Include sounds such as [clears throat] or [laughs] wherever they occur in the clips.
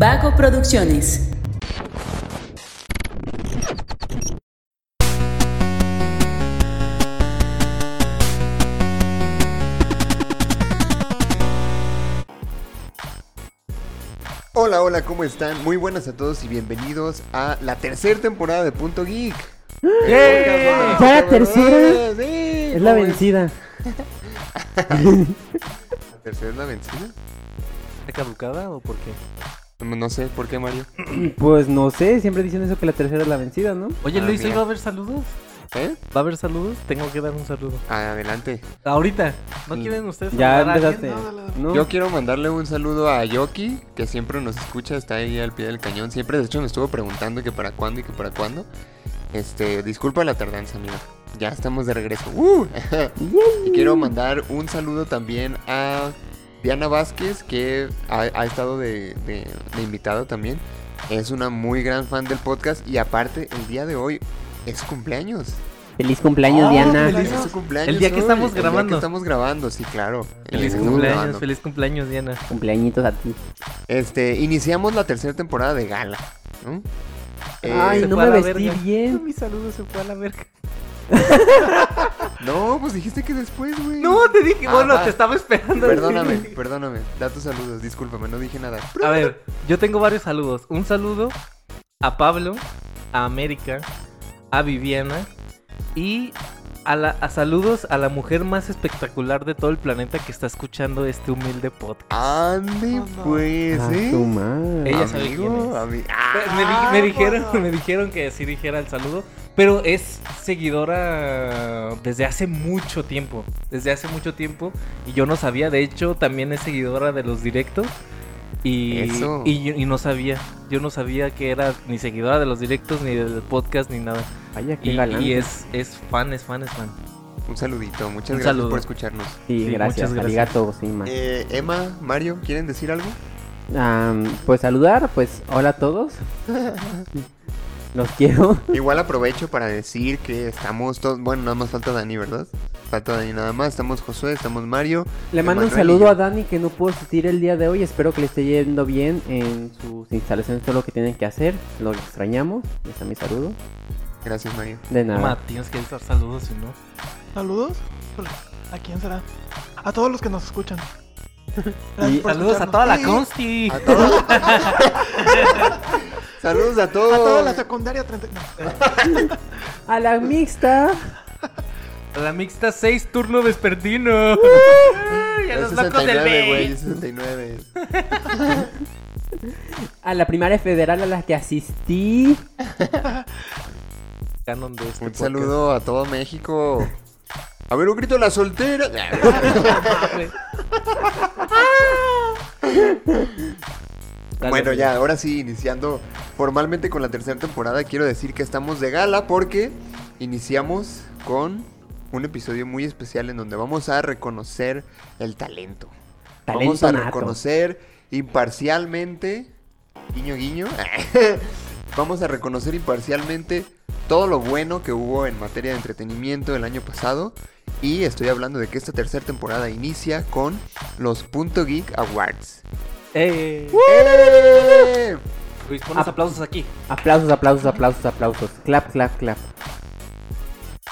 Vago Producciones. Hola, hola, ¿cómo están? Muy buenas a todos y bienvenidos a la tercera temporada de Punto Geek. ¡Eh! ¿Ya la tercera? Sí, Es la ¿cómo vencida. [laughs] ¿La tercera es la vencida? ¿Está caducada o por qué? No sé, ¿por qué, Mario? [clears throat] Pues no sé, siempre dicen eso que la tercera es la vencida, ¿no? Oye, Ah, Luis, ¿hoy mira. va a haber saludos? ¿Eh? ¿Va a haber saludos? Tengo que dar un saludo. Adelante. Ahorita. ¿No Mm. quieren ustedes Ya empezaste. Yo quiero mandarle un saludo a Yoki, que siempre nos escucha, está ahí al pie del cañón. Siempre, de hecho, me estuvo preguntando que para cuándo y que para cuándo. Este, disculpa la tardanza, amigo. Ya estamos de regreso. ¡Uh! [laughs] y quiero mandar un saludo también a Diana Vázquez, que ha, ha estado de, de, de invitado también. Es una muy gran fan del podcast y aparte, el día de hoy es cumpleaños. Feliz cumpleaños, Oh, Diana. feliz- su cumpleaños El día que hoy, estamos el día grabando. que estamos grabando, sí, claro. Feliz cumpleaños, grabando. feliz cumpleaños, Diana. Cumpleañitos a ti. Este, iniciamos la tercera temporada de Gala, ¿no? Eh, Ay, se no me vestí verga. bien. [laughs] Mi saludo se fue a la verga. [laughs] No, pues dijiste que después, güey. No, te dije, Ah, bueno, va. te estaba esperando. Perdóname, perdóname. Da tus saludos, discúlpame, no dije nada. A ver, yo tengo varios saludos. Un saludo a Pablo, a América, a Viviana y a, la, a saludos a la mujer más espectacular de todo el planeta que está escuchando este humilde podcast. Ande, pues, A ¿eh? tu madre. Ella sabe Amigo, quién es. ami- Me, di- Ah, me dijeron, [laughs] me dijeron que sí dijera el saludo, pero es seguidora desde hace mucho tiempo, desde hace mucho tiempo y yo no sabía, de hecho también es seguidora de los directos y, Eso. y, no sabía, yo no sabía que era ni seguidora de los directos ni del podcast ni nada Vaya, qué y, galán. y es, es fan, es fan, es fan. Un saludito, muchas Un gracias saludo. por escucharnos. Sí, Sí, gracias. muchas gracias. Arigato, sí. Eh, Emma, Mario, ¿quieren decir algo? Am, pues saludar, pues hola a todos. [laughs] Los quiero. [laughs] Igual aprovecho para decir que estamos todos, bueno, nada más falta Dani, ¿verdad? Falta Dani nada más, estamos Josué, estamos Mario. Le mando un saludo a Dani que no pudo asistir el día de hoy. Espero que le esté yendo bien en sus instalaciones, todo lo que tienen que hacer. Lo extrañamos. Ahí está mi saludo. Gracias, Mario. De nada. Ma, tienes que dar saludos si no. ¿Saludos? ¿A quién será? A todos los que nos escuchan. Y Saludos a toda la Y consti. A todos. Saludos a todos. A toda la secundaria 30. no. A la mixta. La mixta 6 turno vespertino. Ay, a Es los locos del 69, güey, B. es 69. [laughs] A la primaria federal a la que asistí. Canon de este Un podcast. saludo a todo México. A ver, un grito a la soltera. [laughs] Dale, bueno, dale. ya, ahora sí, iniciando formalmente con la tercera temporada, quiero decir que estamos de gala porque iniciamos con un episodio muy especial en donde vamos a reconocer el talento. vamos a nato. reconocer imparcialmente, guiño guiño, [laughs] [laughs] vamos a reconocer imparcialmente todo lo bueno que hubo en materia de entretenimiento el año pasado. Y estoy hablando de que esta tercera temporada inicia con los Punto Geek Awards. Eh, ¡Eh! Luis, pon los aplausos aquí. Aplausos, aplausos, aplausos, aplausos. Clap, clap, clap.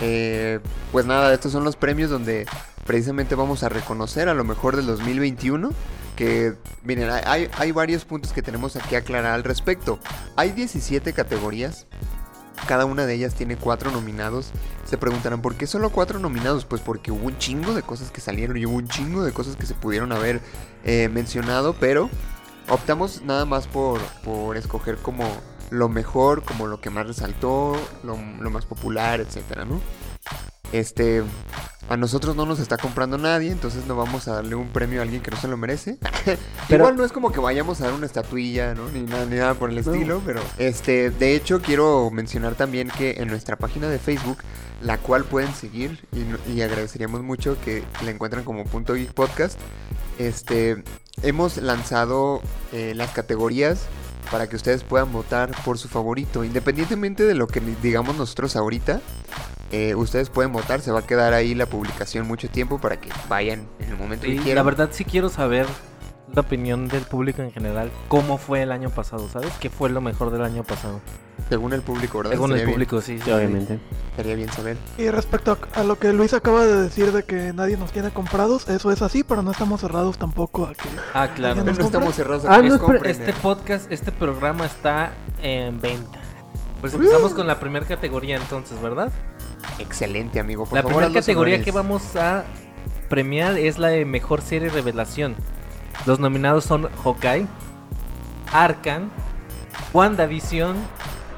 Eh, pues nada, estos son los premios donde precisamente vamos a reconocer a lo mejor del 2021. Que, miren, hay- hay, varios puntos que tenemos aquí aclarar al respecto. Hay 17 categorías. Cada una de ellas tiene cuatro nominados. Se preguntarán, ¿por qué solo cuatro nominados? Pues porque hubo un chingo de cosas que salieron y hubo un chingo de cosas que se pudieron haber eh, mencionado, pero optamos nada más por, por escoger como lo mejor, como lo que más resaltó, lo, lo más popular, etcétera, ¿no? Este, a nosotros no nos está comprando nadie, entonces no vamos a darle un premio a alguien que no se lo merece. [laughs] Pero- Igual no es como que vayamos a dar una estatuilla, ¿no? Ni nada, ni nada por el No. estilo, pero este, de hecho quiero mencionar también que en nuestra página de Facebook, la cual pueden seguir y, y agradeceríamos mucho que la encuentran como Punto Geek Podcast, este, hemos lanzado eh, las categorías para que ustedes puedan votar por su favorito, independientemente de lo que digamos nosotros ahorita. eh, ustedes pueden votar, se va a quedar ahí la publicación mucho tiempo para que vayan en el momento que quieran. la verdad sí quiero saber la opinión del público en general, cómo fue el año pasado, ¿sabes? ¿Qué fue lo mejor del año pasado? Según el público, ¿verdad? Según el bien- público, sí, sí, obviamente. Estaría bien saber. Y respecto a, a lo que Luis acaba de decir de que nadie nos tiene comprados, eso es así, pero no estamos cerrados tampoco a que... Ah, claro. No estamos cerrados a Ah, que no, nos compren, Este eh. podcast, este programa está en venta. Pues empezamos con la primera categoría entonces, ¿verdad? Excelente, amigo. Por la primera categoría honores. que vamos a premiar es la de mejor serie revelación. Los nominados son Hawkeye, Arkan, WandaVision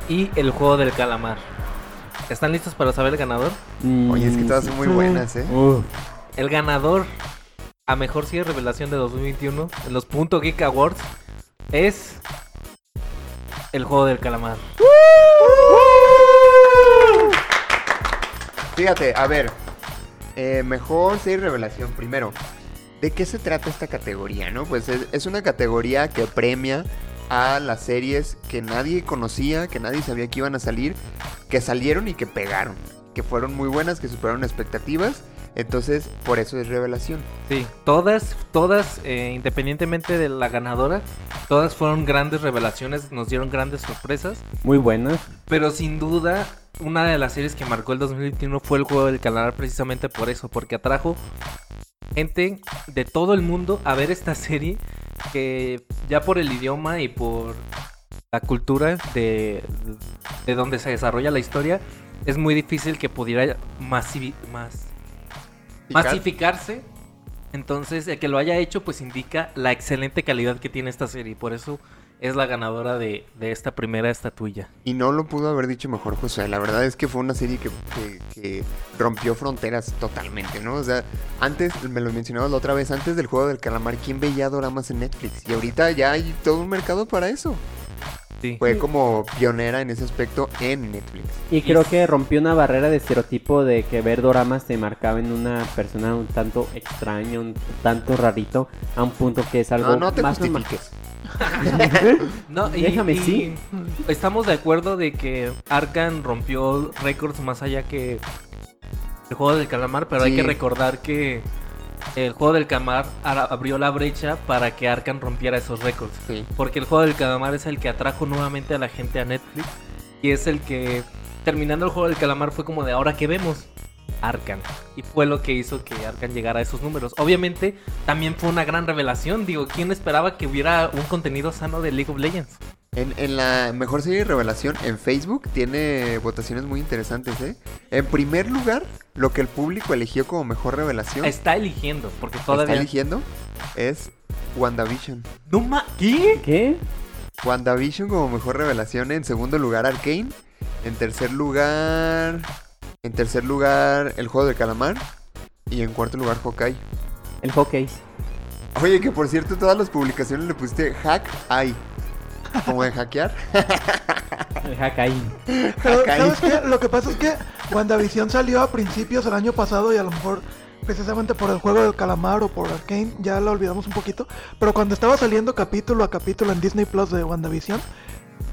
y El Juego del Calamar. ¿Están listos para saber el ganador? Oye, es que Mm, todas son muy buenas, ¿eh? El ganador a mejor serie revelación de 2021 en los Punto Geek Awards es El Juego del Calamar. Fíjate, a ver. eh, mejor serie revelación. Primero, ¿de qué se trata esta categoría, no? Pues es, es una categoría que premia a las series que nadie conocía, que nadie sabía que iban a salir, que salieron y que pegaron. Que fueron muy buenas, que superaron expectativas. Entonces, por eso es revelación. Sí, todas, todas, eh, independientemente de la ganadora, todas fueron grandes revelaciones, nos dieron grandes sorpresas. Muy buenas. Pero sin duda, una de las series que marcó el 2021 fue el juego del calamar precisamente por eso, porque atrajo gente de todo el mundo a ver esta serie que ya por el idioma y por la cultura de, de donde se desarrolla la historia, es muy difícil que pudiera masivi- más, masificarse. Entonces, el que lo haya hecho, pues indica la excelente calidad que tiene esta serie. Por eso es la ganadora de, de esta primera estatuilla. Y no lo pudo haber dicho mejor José. La verdad es que fue una serie que, que- que rompió fronteras totalmente, ¿no? O sea, antes, me lo mencionabas la otra vez, antes del juego del calamar, ¿quién veía doramas en Netflix? Y ahorita ya hay todo un mercado para eso. Sí. Fue como pionera en ese aspecto en Netflix. Y creo que rompió una barrera de estereotipo de que ver doramas te marcaba en una persona un tanto extraño, un tanto rarito, a un punto que es algo No, no te más normal. [laughs] No, y, Déjame, y sí. Estamos de acuerdo de que Arkan rompió récords más allá que el juego del calamar, pero hay que recordar que el juego del calamar abrió la brecha para que Arkan rompiera esos récords. Sí. Porque el juego del calamar es el que atrajo nuevamente a la gente a Netflix y es el que terminando el juego del calamar fue como de ahora que vemos Arkan y fue lo que hizo que Arkan llegara a esos números. Obviamente también fue una gran revelación, digo, ¿quién esperaba que hubiera un contenido sano de League of Legends? En, en la mejor serie de revelación en Facebook tiene votaciones muy interesantes, ¿eh? En primer lugar, lo que el público eligió como mejor revelación, Está eligiendo, porque está todavía eligiendo, es WandaVision. no ma ¿Qué? ¿Qué? WandaVision como mejor revelación. En segundo lugar, Arkane. En tercer lugar. En tercer lugar, El Juego del Calamar. Y en cuarto lugar, Hawkeye. El hockey. Oye, que por cierto, todas las publicaciones le pusiste hack ay. Como de hackear. [laughs] El hack ahí. Pero, Acá ¿Sabes qué? Lo que pasa es que WandaVision salió a principios del año pasado y a lo mejor precisamente por el juego del calamar o por Arkane ya lo olvidamos un poquito. Pero cuando estaba saliendo capítulo a capítulo en Disney Plus de WandaVision,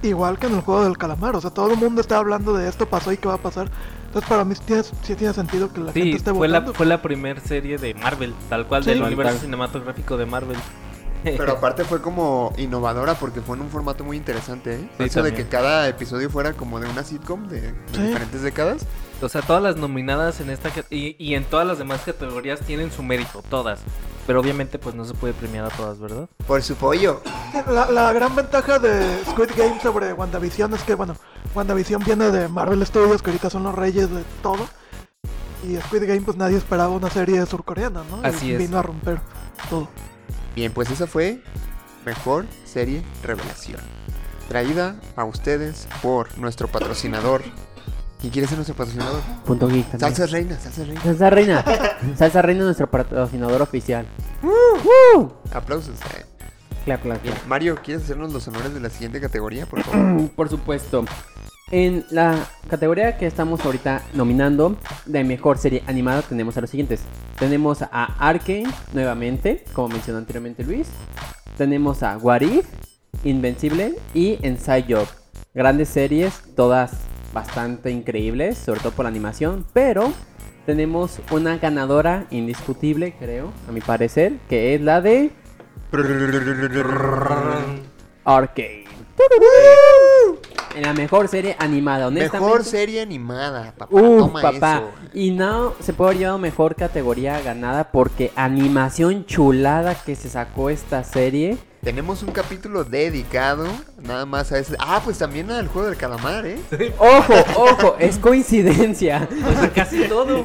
igual que en el juego del calamar, o sea, todo el mundo está hablando de esto pasó y qué va a pasar. Entonces para mí sí tiene, sí tiene sentido que la gente esté fue la, votando. fue la primera serie de Marvel, tal cual, Sí. del universo cinematográfico de Marvel. Pero [laughs] aparte fue como innovadora porque fue en un formato muy interesante, ¿eh? Sí, Eso de que cada episodio fuera como de una sitcom de, de Sí. diferentes décadas. O sea, todas las nominadas en esta y, y en todas las demás categorías tienen su mérito, todas. Pero obviamente pues no se puede premiar a todas, ¿verdad? Por su pollo. La, la gran ventaja de Squid Game sobre WandaVision es que, bueno, WandaVision viene de Marvel Studios, que ahorita son los reyes de todo. Y Squid Game, pues nadie esperaba una serie surcoreana, ¿no? Así Y es. Vino a romper todo. Bien, pues esa fue Mejor Serie Revelación. Traída a ustedes por nuestro patrocinador. ¿Quién quiere ser nuestro patrocinador? Punto geek. también. Salsas Reina, Salsas Reina. Salsa Reina. Salsa Reina, [laughs] nuestro patrocinador oficial. ¡Woo! Aplausos. eh. Claro, claro, Bien, claro. Mario, ¿quieres hacernos los honores de la siguiente categoría, por favor? [clears throat] Por supuesto. En la categoría que estamos ahorita nominando de mejor serie animada tenemos a los siguientes. Tenemos a Arkane nuevamente, como mencionó anteriormente Luis. Tenemos a What If, Invencible y Inside Job. Grandes series, todas bastante increíbles, sobre todo por la animación, pero tenemos una ganadora indiscutible, creo, a mi parecer, que es la de Arcane. En la mejor serie animada, honestamente. Mejor serie animada, papá. Uf, Toma papá. eso. Y no se puede haber llevado mejor categoría ganada porque animación chulada que se sacó esta serie. Tenemos un capítulo dedicado nada más a ese. Ah, pues también al juego del calamar, ¿eh? Ojo, ojo, es coincidencia. O sea, casi todo.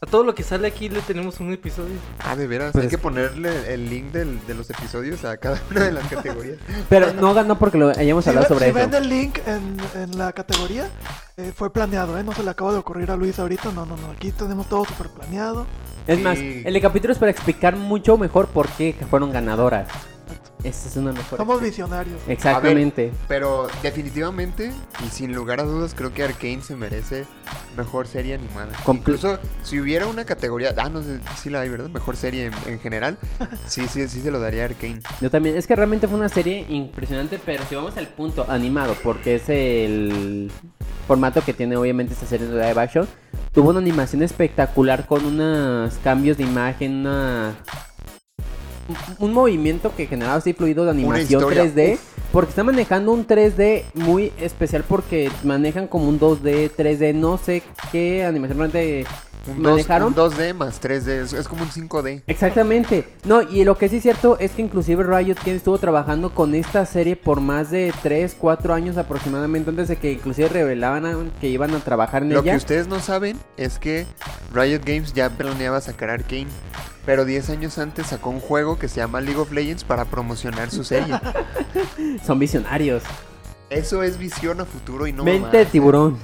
A todo lo que sale aquí le tenemos un episodio. Ah, de veras. Pues Hay que ponerle el link del- de los episodios a cada una de las categorías. Pero no ganó porque lo hayamos Si, hablado ve- sobre si eso. ven el link en, en la categoría, eh, fue planeado, ¿eh? No se le acaba de ocurrir a Luis ahorita. No, no, no. Aquí tenemos todo súper planeado. Es más, el de capítulo es para explicar mucho mejor por qué fueron ganadoras. Esa es una mejor. Somos visionarios. Exactamente. Pero definitivamente y sin lugar a dudas creo que Arkane se merece mejor serie animada. Incluso si hubiera una categoría, ah no sé, sí la hay, ¿verdad? Mejor serie en, en general. [laughs] Sí, sí, sí se lo daría a Arkane. Yo también, es que realmente fue una serie impresionante, pero si vamos al punto animado, porque es el formato que tiene obviamente esta serie de live action, tuvo una animación espectacular con unos cambios de imagen, una... un- movimiento que generaba así fluido de animación historia, 3D, uf. porque está manejando un 3D muy especial porque manejan como un 2D, 3D, no sé qué animación realmente Un, dos- manejaron. un 2D más 3D, es, es como un 5D. Exactamente. No, y lo que sí es cierto es que inclusive Riot Games estuvo trabajando con esta serie por más de 3, 4 años aproximadamente antes de que inclusive revelaban que iban a trabajar en Lo que ella. ustedes no saben es que Riot Games ya planeaba sacar Arkane. Pero 10 años antes sacó un juego que se llama League of Legends para promocionar su serie. [laughs] Son visionarios. Eso es visión a futuro y no Mente de ¿eh? tiburón.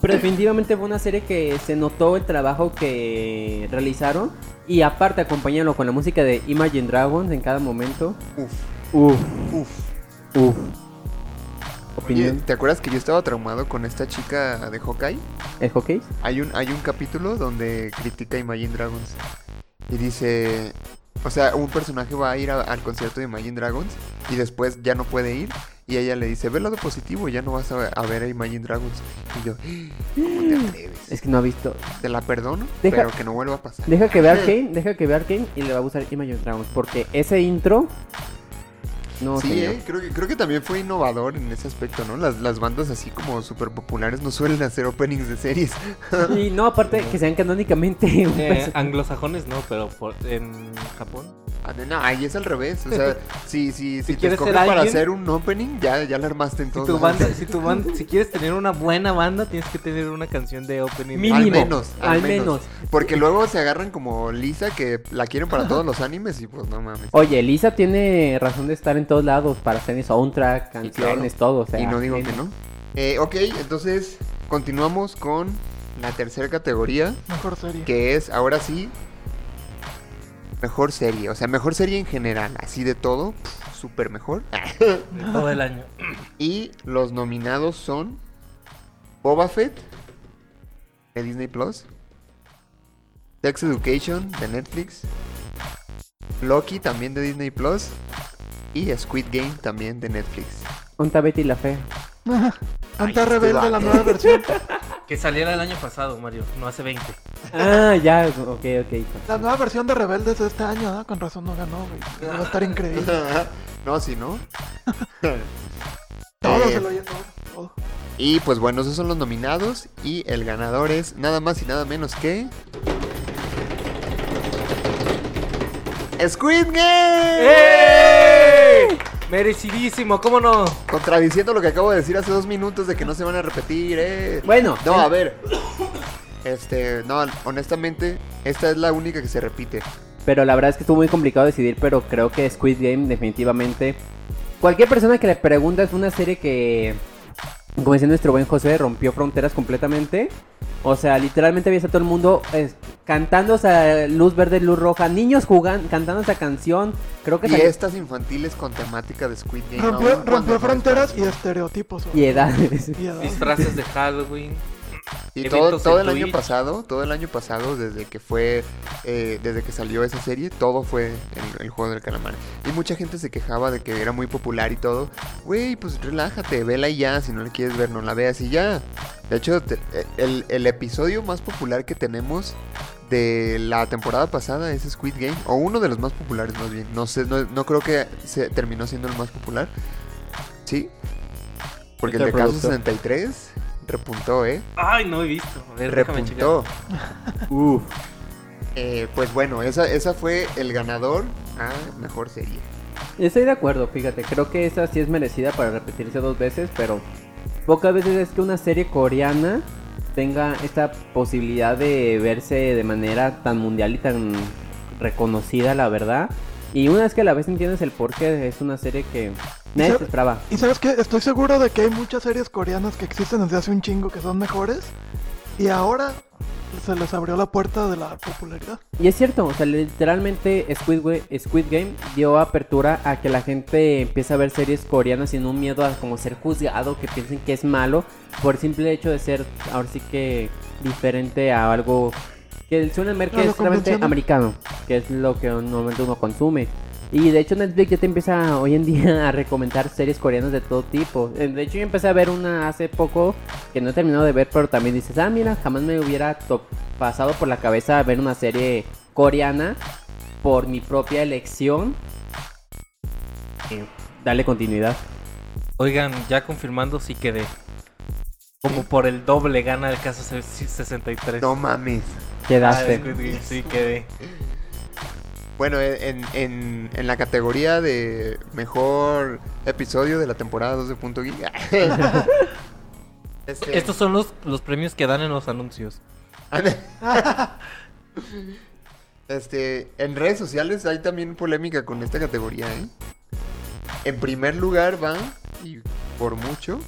Pero definitivamente fue una serie que se notó el trabajo que realizaron. Y aparte acompañarlo con la música de Imagine Dragons en cada momento. Uf, Uf, uf. uf. Oye. ¿te acuerdas que yo estaba traumado con esta chica de Hawkeye? ¿El hockey? Hay un, hay un capítulo donde critica a Imagine Dragons. Y dice... O sea, un personaje va a ir a- al concierto de Imagine Dragons y después ya no puede ir. Y ella le dice, ve el lado positivo, ya no vas a, a ver a Imagine Dragons. Y yo, ¿cómo te atreves? Es que no ha visto. Te la perdono, Deja- pero que no vuelva a pasar. Deja que vea Arkane, deja que vea Arkane y le va a gustar Imagine Dragons. Porque ese intro. No, sí, eh, creo, que, creo que también fue innovador en ese aspecto, ¿no? Las, las bandas así como súper populares no suelen hacer openings de series. [laughs] Y no, aparte que sean canónicamente. Eh, anglosajones no, pero por- en Japón. Ah, No, ahí es al revés. O sea, [laughs] si, si, si, te quieres escogen ser para alguien- hacer un opening, ya, ya la armaste en Si tu banda, si tu banda, si quieres tener una buena banda, tienes que tener una canción de opening. Mínimo. Al menos, al, al menos. menos. Porque luego se agarran como Lisa, que la quieren para todos los animes y pues no mames. Oye, Lisa tiene razón de estar en todos lados para hacer soundtrack, canciones, todo. O sea, y no digo que no. Eh, ok, entonces continuamos con la tercera categoría, Mejor serie. que es ahora sí mejor serie. O sea, mejor serie en general, así de todo, súper mejor. [laughs] Todo el año. Y los nominados son Boba Fett de Disney Plus, Sex Education de Netflix, Loki también de Disney Plus y Squid Game también de Netflix. Onta Betty la fea. Anta este Rebelde, la nueva versión. [laughs] Que saliera el año pasado, Mario, no hace 20. Ah, ya, ok, ok. La nueva versión de Rebeldes de este año, ¿no? Con razón no ganó, güey. Va a estar increíble. [laughs] no, si no. [laughs] Todo Eh, se lo llevó. Todo. Y pues bueno, esos son los nominados y el ganador es nada más y nada menos que... Squid Game. ¡Eh! Merecidísimo, ¿cómo no? Contradiciendo lo que acabo de decir hace dos minutos de que no se van a repetir, eh. Bueno, No, el- a ver. Este, no, honestamente, esta es la única que se repite. Pero la verdad es que estuvo muy complicado decidir, pero creo que Squid Game definitivamente... Cualquier persona que le pregunta es una serie que, como decía nuestro buen José, rompió fronteras completamente. O sea, literalmente había a todo el mundo eh, cantando o sea, luz verde, luz roja, niños jugando, cantando esa canción. Creo que Y salió- estas infantiles con temática de Squid Game. Rompió, fronteras y estereotipos. y edades. Y edades. Disfraces de Halloween. Y todo, todo el año pasado, todo el año pasado, desde que fue, eh, desde que salió esa serie, todo fue el, el juego del calamar. Y mucha gente se quejaba de que era muy popular y todo. Güey, pues relájate, vela y ya, si no la quieres ver, no la veas y ya. De hecho, te- el, el episodio más popular que tenemos de la temporada pasada es Squid Game, o uno de los más populares más bien. No sé, no, no creo que se terminó siendo el más popular. Sí. Porque el de Este Caso producto. 63 repuntó, ¿eh? Ay, no he visto. A ver. Repuntó. Uf. Eh, pues bueno, esa, esa fue el ganador a mejor serie. Estoy de acuerdo, fíjate. Creo que esa sí es merecida para repetirse dos veces, pero pocas veces es que una serie coreana tenga esta posibilidad de verse de manera tan mundial y tan reconocida, la verdad. Y una vez que a la vez entiendes el porqué, es una serie que nadie Sa- se esperaba. Y sabes qué, estoy seguro de que hay muchas series coreanas que existen desde hace un chingo que son mejores. Y ahora se les abrió la puerta de la popularidad. Y es cierto, o sea, literalmente Squid, Game dio apertura a que la gente empiece a ver series coreanas sin un miedo a como ser juzgado, que piensen que es malo, por el simple hecho de ser ahora sí que diferente a algo que suelen ver que A lo es americano, que es lo que normalmente uno consume. Y de hecho Netflix ya te empieza hoy en día [laughs] a recomendar series coreanas de todo tipo. Eh, De hecho yo empecé a ver una hace poco que no he terminado de ver, pero también dices, ah, mira, jamás me hubiera pasado por la cabeza ver una serie coreana por mi propia elección. Eh, dale continuidad. Oigan, ya confirmando si quedé. Como por el doble gana el caso 63. No mames. Ah, Quedaste. Game, sí, quedé. Bueno, en, en, en la categoría de mejor episodio de la temporada 2 de Punto Geek. [laughs] este, Estos son los, los premios que dan en los anuncios. [laughs] este, en redes sociales hay también polémica con esta categoría, ¿eh? En primer lugar va, y por mucho,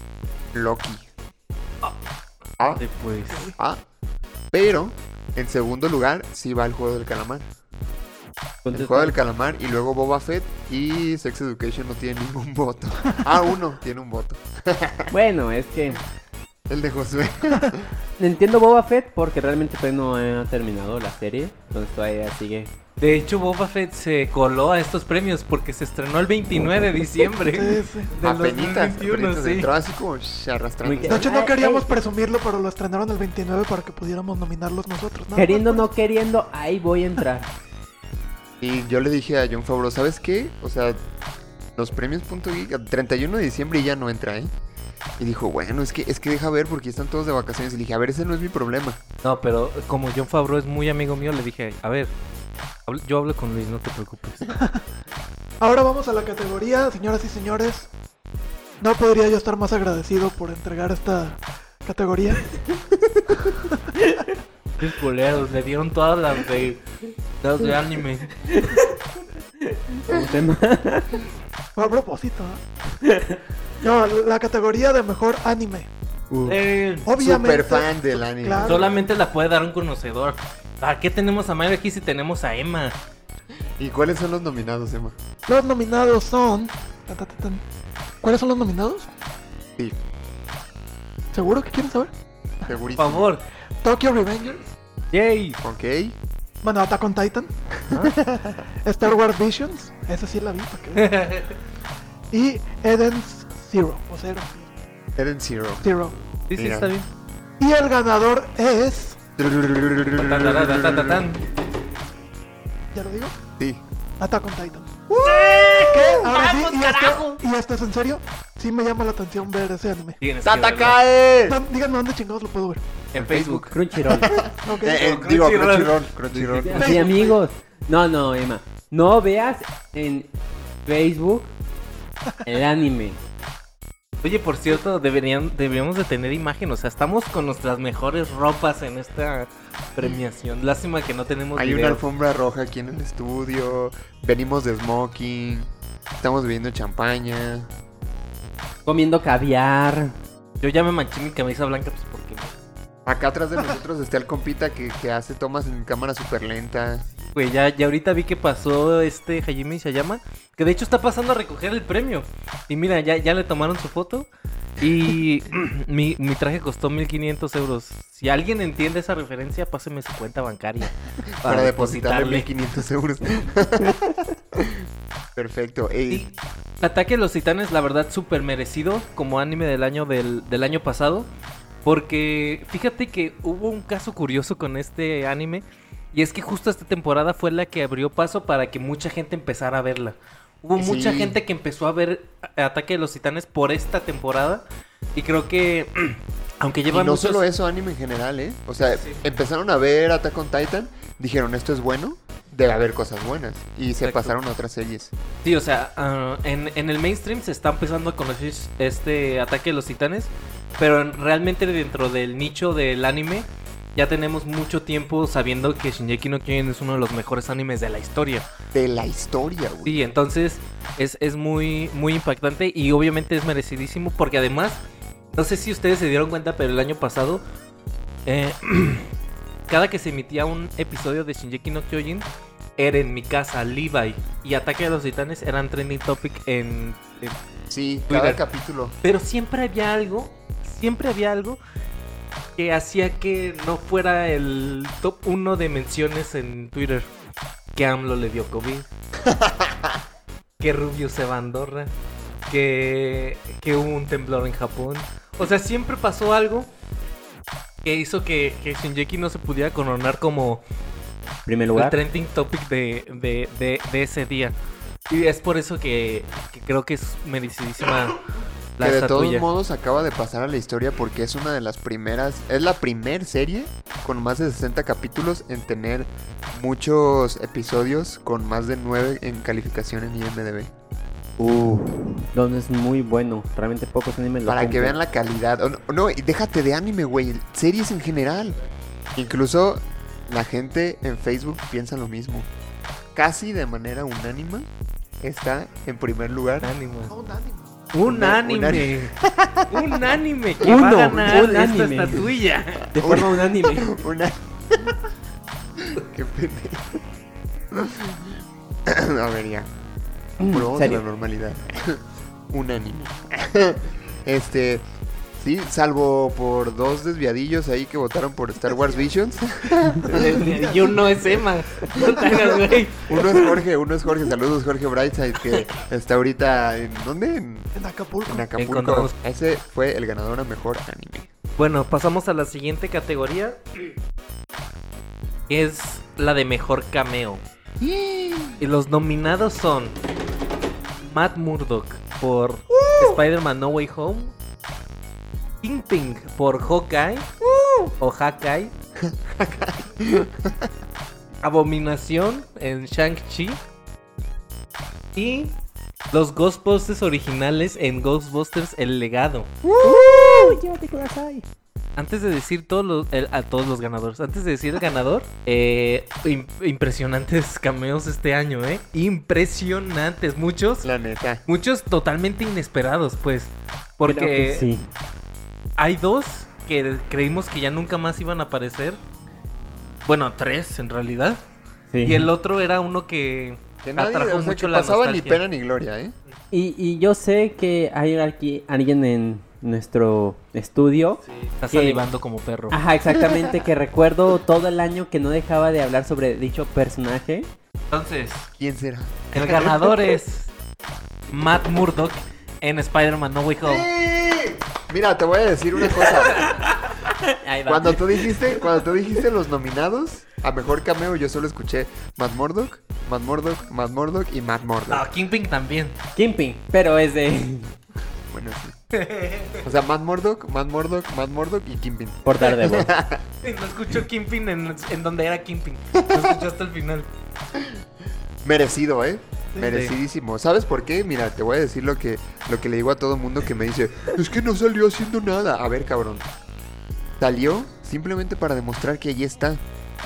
Loki. Ah, Sí, pues. ah. Pero, en segundo lugar, sí va el juego del calamar. El juego del calamar y luego Boba Fett y Sex Education no tiene ningún voto. [laughs] Ah, uno tiene un voto. [laughs] Bueno, es que El de Josué. [laughs] entiendo Boba Fett porque realmente todavía no ha terminado la serie, entonces todavía sigue. De hecho, Boba Fett se coló a estos premios porque se estrenó el 29 de diciembre. Del Apenitas, 2021, apenitas sí. entró así como arrastrando. De hecho, no queríamos ay. presumirlo, pero lo estrenaron el 29 para que pudiéramos nominarlos nosotros. ¿no? Queriendo o no queriendo, ahí voy a entrar. Y yo le dije a John Favreau, ¿sabes qué? O sea, los premios Punto Geek, el 31 de diciembre ya no entra, ¿eh? Y dijo, bueno, es que, es que deja ver porque ya están todos de vacaciones. Y le dije, a ver, ese no es mi problema. No, pero como John Favreau es muy amigo mío, le dije, a ver, yo hablo con Luis, no te preocupes. [laughs] Ahora vamos a la categoría, señoras y señores. No podría yo estar más agradecido por entregar esta categoría. [laughs] Qué culeros, le dieron todas las de, las de anime. Fue a propósito. ¿eh? No, la categoría de mejor anime. Eh, Obviamente. Super fan del anime. Claro. solamente la puede dar un conocedor. ¿Para qué tenemos a Mario aquí si tenemos a Emma? ¿Y cuáles son los nominados, Emma? Los nominados son. ¿Cuáles son los nominados? Sí, ¿Seguro que quieren saber? Por segurísimo. favor. Tokyo Revengers. Yay. Ok. Bueno, Attack on Titan. [laughs] Star Wars Visions. Esa sí la vi. ¿para qué? [laughs] y Eden's Zero. O Zero. Eden Zero. Zero. Sí, sí, Mira. está bien. Y el ganador es. ¿Ya lo digo? Sí. Attack on Titan. ¿Qué? Ahora sí, y esto, y esto es en serio. Sí me llama la atención ver ese anime. Tienes que verlo. ¡Tatakae! Dan- Díganme dónde chingados lo puedo ver. En Facebook. Crunchyroll. [laughs] Ok. Eh, eh, digo, Crunchyroll. Crunchyroll. Crunchyroll. Así amigos. No, no, Emma. No veas en Facebook el anime. Oye, por cierto, deberían, deberíamos de tener imagen. O sea, estamos con nuestras mejores ropas en esta premiación. Lástima que no tenemos Hay una alfombra roja aquí en el estudio. Venimos de smoking. Estamos bebiendo champaña. Comiendo caviar. Yo ya me manché mi camisa blanca, pues porque no. Acá atrás de nosotros está el compita que, que hace tomas en cámara súper lenta. Güey, ya, ya ahorita vi que pasó este Hajime Isayama, que de hecho está pasando a recoger el premio. Y mira, ya, ya le tomaron su foto. Y [clears throat] mi, mi traje costó 1500 euros. Si alguien entiende esa referencia, páseme su cuenta bancaria. [laughs] Para, depositarle 1500 euros. [laughs] Perfecto. Ey, Y Ataque a los Titanes, la verdad, súper merecido como anime del año, del, del año pasado. Porque fíjate que hubo un caso curioso con este anime. Y es que justo esta temporada fue la que abrió paso para que mucha gente empezara a verla. Hubo Sí. mucha gente que empezó a ver Ataque de los Titanes por esta temporada. Y creo que, [clears throat] aunque Y llevan no muchos- solo eso, anime en general, ¿eh? O sea, Sí. empezaron a ver Attack on Titan, dijeron, esto es bueno, debe haber cosas buenas. Y se pasaron a otras series. Sí, o sea, ah, en, en el mainstream se está empezando a conocer este Ataque de los Titanes. Pero en- realmente dentro del nicho del anime, ya tenemos mucho tiempo sabiendo que Shingeki no Kyojin es uno de los mejores animes de la historia. De la historia, güey. Sí, entonces es, es muy, muy impactante y obviamente es merecidísimo porque además, no sé si ustedes se dieron cuenta, pero el año pasado, eh, [clears throat] cada que se emitía un episodio de Shingeki no Kyojin, era en mi casa, Levi y Ataque de los Titanes eran trending topic en... en- Sí, Twitter. cada capítulo. Pero siempre había algo, siempre había algo que hacía que no fuera el top 1 de menciones en Twitter. Que AMLO le dio COVID. [laughs] que Rubio se va a Andorra. Que, que hubo un temblor en Japón. O sea, siempre pasó algo que hizo que, que Shinjeki no se pudiera coronar como Primer el lugar. trending topic de, de, de, de ese día. Y es por eso que, que creo que es merecidísima la que de todos modos acaba de pasar a la historia porque es una de las primeras, es la primer serie con más de 60 capítulos en tener muchos episodios con más de 9 en calificación en IMDb. Uh, donde es muy bueno. Realmente pocos animes lo Para que vean la calidad. Oh, no, no, y déjate de anime, güey. Series en general. Incluso la gente en Facebook piensa lo mismo. Casi de manera unánima está en primer lugar. Ánimo. Un anime. Un anime. [laughs] Un anime que Uno, va a ganar un esta anime. estatuilla. De forma unánime. [laughs] Una. [laughs] Qué pendejo. [coughs] A ver, ya. A Serio. la normalidad. Un anime. Este. Sí, salvo por dos desviadillos ahí que votaron por Star Wars Visions. Yo no es Emma. [laughs] No te hagas, güey. Uno es Jorge, uno es Jorge. Saludos, Jorge Brightside, que está ahorita en. ¿Dónde? En, En Acapulco. en Acapulco. Encontramos- Ese fue el ganador a mejor anime. Bueno, pasamos a la siguiente categoría. Que es la de mejor cameo. Y los nominados son Matt Murdock por Spider-Man No Way Home. Kingpin por Hawkeye. O Hawkeye. Abominación en Shang-Chi. Y los Ghostbusters originales en Ghostbusters El Legado. Antes de decir todos los, el- a todos los ganadores, antes de decir el ganador, eh, im- impresionantes cameos este año, ¿eh? Impresionantes, muchos, La neta. muchos totalmente inesperados, pues. Porque sí. Hay dos que creímos que ya nunca más iban a aparecer. Bueno, tres en realidad. sí. Y el otro era uno que, Que nadie, atrajo o sea, mucho que la pasaba ni pena ni gloria, ¿eh? Y, y yo sé que hay aquí alguien en nuestro estudio. Está que- salivando como perro. Ajá, exactamente, que [laughs] recuerdo todo el año que no dejaba de hablar sobre dicho personaje. Entonces, ¿Quién será? el ganador es Matt Murdock en Spider-Man No Way Home. ¡Sí! Mira, te voy a decir una cosa. [laughs] Ahí va. Cuando tú dijiste, cuando tú dijiste los nominados a mejor cameo, yo solo escuché Matt Murdock, Matt Murdock, Matt Murdock y Matt Murdock. No, Kingpin también. Kingpin, pero es de [laughs] Bueno, sí. O sea, Matt Murdock, Matt Murdock, Matt Murdock y Kingpin. por Daredevil. [laughs] No escuchó Kingpin en, en donde era Kingpin. Lo escuchó hasta el final. Merecido, ¿eh? Merecidísimo. ¿Sabes por qué? Mira, te voy a decir lo que, lo que le digo a todo mundo que me dice, es que no salió haciendo nada. A ver, cabrón. Salió simplemente para demostrar que ahí está.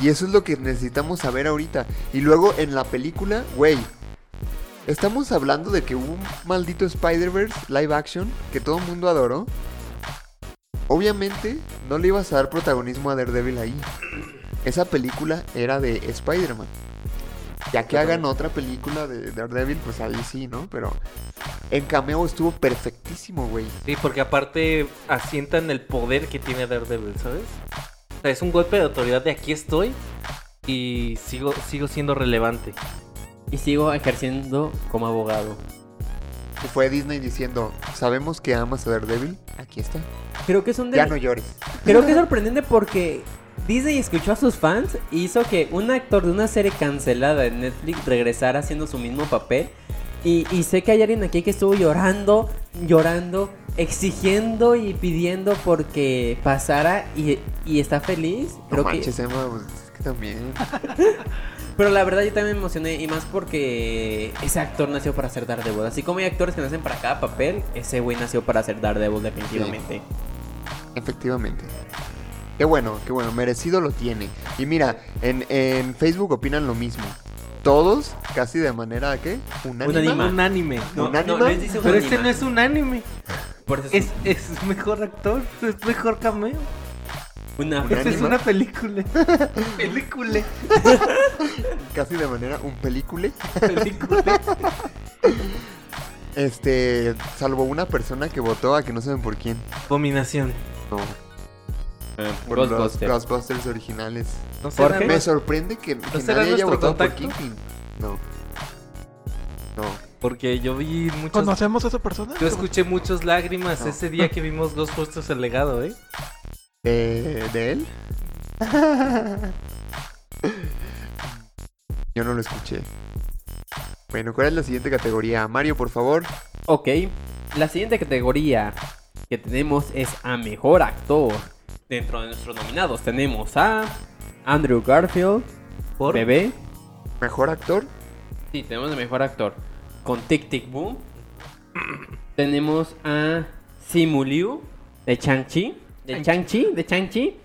Y eso es lo que necesitamos saber ahorita. Y luego en la película, güey. Estamos hablando de que hubo un maldito Spider-Verse live action que todo el mundo adoró. Obviamente no le ibas a dar protagonismo a Daredevil ahí. Esa película era de Spider-Man. Ya que hagan otra película de Daredevil, pues ahí sí, ¿no? Pero en cameo estuvo perfectísimo, güey. Sí, porque aparte asientan el poder que tiene Daredevil, ¿sabes? O sea, es un golpe de autoridad de aquí estoy y sigo, sigo siendo relevante. y sigo ejerciendo como abogado. Y fue Disney diciendo, sabemos que amas a Daredevil, aquí está. Creo que es un Ya no llores. Creo que es sorprendente porque Disney escuchó a sus fans y hizo que un actor de una serie cancelada en Netflix regresara haciendo su mismo papel. Y, y sé que hay alguien aquí que estuvo llorando, llorando, exigiendo y pidiendo porque pasara y, y está feliz. No Creo que, manches, Emma, pues, es que también. [laughs] pero la verdad yo también me emocioné y más porque ese actor nació para ser Daredevil. Así como hay actores que nacen para cada papel, ese güey nació para ser Daredevil definitivamente. Efectivamente. Qué bueno, qué bueno, merecido lo tiene. Y mira, en, en Facebook opinan lo mismo. Todos, casi de manera, ¿qué? Unánime. Unánime. Un anime. No, ¿Unánime? no, les dice Pero unánime. este no es un anime. Por eso Es, es mejor actor, es mejor cameo. una Unánime. Esta es una película. [laughs] película. [laughs] Casi de manera un película. película. Este, salvo una persona que votó a que no saben por quién. Abominación. No, los Ghostbusters. Ghostbusters originales. No sé, ¿Por nada qué? Me sorprende que, que será nadie haya votado por? Kingpin. No. No. Porque yo vi muchos. ¿Conocemos a esa persona? Yo escuché muchas lágrimas No. ese día que vimos Ghostbusters el legado, ¿eh? Eh, ¿De él? [laughs] Yo no lo escuché. Bueno, ¿cuál es la siguiente categoría? Mario, por favor. Ok, la siguiente categoría que tenemos es a mejor actor. Dentro de nuestros nominados tenemos a Andrew Garfield, Por Bebé. ¿Mejor actor? Sí, tenemos de mejor actor con Tic Tic Boom. [clears throat] tenemos a Simu Liu de Chang-Chi. De Chang-Chi, de Chang-Chi.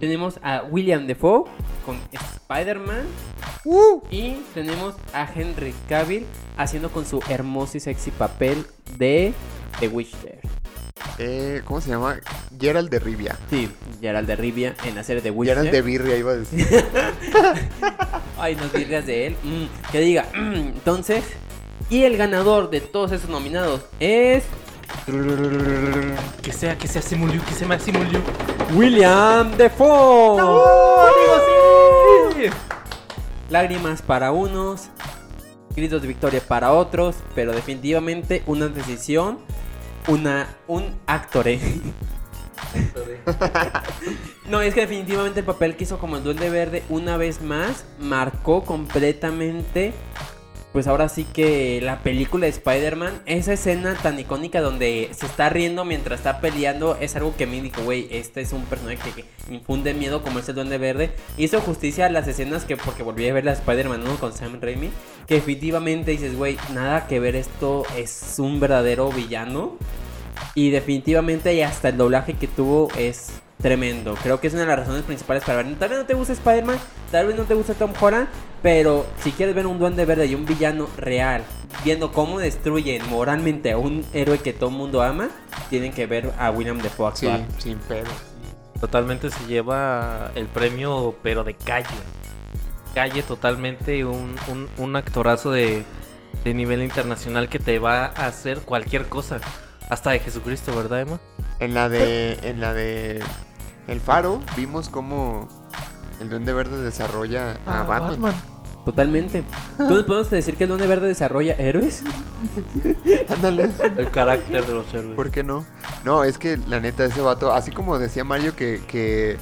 Tenemos a William Defoe con Spider-Man. ¡Uh! Y tenemos a Henry Cavill haciendo con su hermoso y sexy papel de The Witcher. Eh, ¿Cómo se llama? Gerald de Rivia. Sí, Gerald de Rivia en la serie The Witcher. Gerald de Birria iba a decir. [laughs] Ay, nos dirías de él. Mm, que diga. mm, entonces. Y el ganador de todos esos nominados es. que sea, que sea Simuliu, que sea Simuliu. William Defoe. ¡Amigo, sí! Lágrimas para unos, gritos de victoria para otros, pero definitivamente una decisión, una un actor. ¿eh? no, es que definitivamente el papel que hizo como el Duende Verde una vez más marcó completamente pues ahora sí que la película de Spider-Man, esa escena tan icónica donde se está riendo mientras está peleando, es algo que a mí dijo, güey, este es un personaje que, infunde miedo como es el Duende Verde. Hizo justicia a las escenas que, porque volví a ver la Spider-Man 1 con Sam Raimi, que definitivamente dices, güey, nada que ver, esto es un verdadero villano. Y definitivamente y hasta el doblaje que tuvo es tremendo. Creo que es una de las razones principales para ver. Tal vez no te gusta Spider-Man, tal vez no te gusta Tom Holland, pero si quieres ver un duende verde y un villano real, viendo cómo destruyen moralmente a un héroe que todo el mundo ama, tienen que ver a William Defoe Sí, actuar. sin pedo. Totalmente se lleva el premio, pero de calle. Calle totalmente, un, un, un actorazo de, de nivel internacional que te va a hacer cualquier cosa. Hasta de Jesucristo, ¿verdad, Emma? En la de. En la de. El Faro, vimos cómo el Duende Verde desarrolla a Ah, Batman. Batman. Totalmente. Entonces podemos decir que el duende verde desarrolla héroes. [laughs] Ándale. El carácter de los héroes. ¿Por qué no? No, es que la neta, ese vato, así como decía Mario que, que,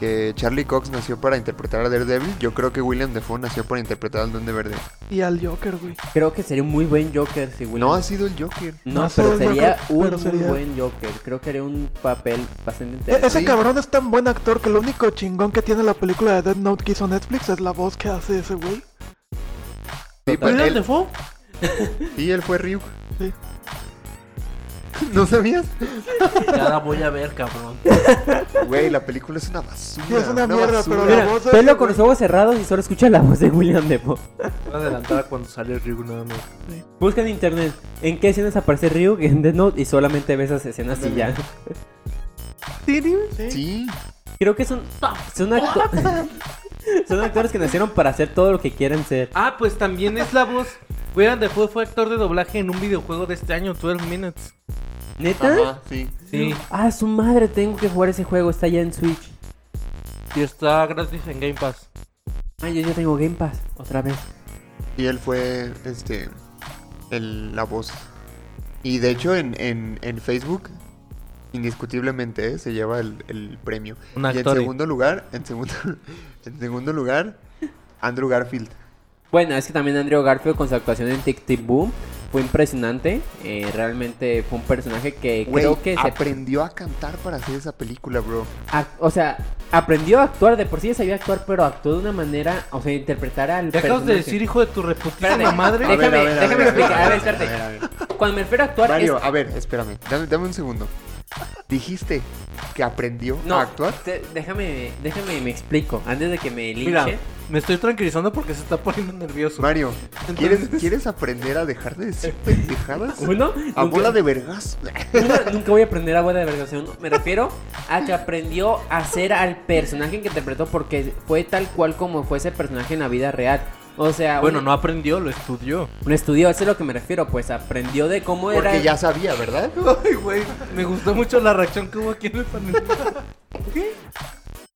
que Charlie Cox nació para interpretar a Daredevil, yo creo que William Defoe nació para interpretar al Duende Verde. Y al Joker, güey. Creo que sería un muy buen Joker si William No ha sido el Joker. No, No pero sería Joker, un pero muy buen Joker. Creo que haría un papel bastante E- interesante. ese Sí. cabrón es tan buen actor que lo único chingón que tiene la película de Dead Note que hizo Netflix es la voz que hace ese güey. Sí, pues, ¿William él, Defoe? sí, él fue Ryuk. Sí. [laughs] ¿No sabías? Ya la voy a ver, cabrón. Güey, la película es una basura. Sí, es una mierda, pero la Mira, voz ese con los ojos cerrados y solo escucha la voz de William Defoe. Voy a adelantar cuando sale Ryu nada más. Busca en internet en qué escenas aparece Ryu en Death Note y solamente ves esas escenas y ya. Sí. Sí. Creo que son son, acto- son actores que nacieron para hacer todo lo que quieren ser. Ah, pues también es la voz. William Defoe fue actor de doblaje en un videojuego de este año, 12 Minutes. ¿Neta? Ajá, sí. Sí, Ah, su madre, tengo que jugar ese juego, está ya en Switch. y está gratis en Game Pass. Ah, yo ya tengo Game Pass, otra vez. Y él fue, este, el, la voz. Y de hecho en, en, en Facebook indiscutiblemente ¿eh? se lleva el, el premio. Un Y en segundo lugar, en segundo, [laughs] en segundo lugar, Andrew Garfield. Bueno, es que también Andrew Garfield con su actuación en Tic Tic Boom fue impresionante. Eh, realmente fue un personaje que Güey, creo que se... aprendió a cantar para hacer esa película, bro. ac- o sea, aprendió a actuar. De por sí ya sabía actuar, pero actuó de una manera... O sea, interpretar al Dejas de personaje. decir hijo de tu reputísima madre. A Déjame, a a déjame a explicar. A ver, a espérate. a. Cuando me refiero a actuar Mario, es... a ver, espérame, dame, dame un segundo. Dijiste que aprendió No, a actuar. te- déjame, déjame me explico. Antes de que me linche. Mira, me estoy tranquilizando porque se está poniendo nervioso. Mario, ¿quieres, Entonces- ¿quieres aprender a dejar de decir [laughs] pendejadas? Uno, A nunca- bola de vergas. Nunca [laughs] voy a aprender a buena vergación. Me refiero a que aprendió a ser al personaje que interpretó porque fue tal cual como fue ese personaje en la vida real. O sea, Bueno, un, no aprendió, lo estudió. un estudió, eso es lo que me refiero, pues aprendió de cómo era. Porque ya sabía, ¿verdad? [laughs] Ay, güey. Me gustó mucho la reacción que hubo aquí en el panel. [laughs]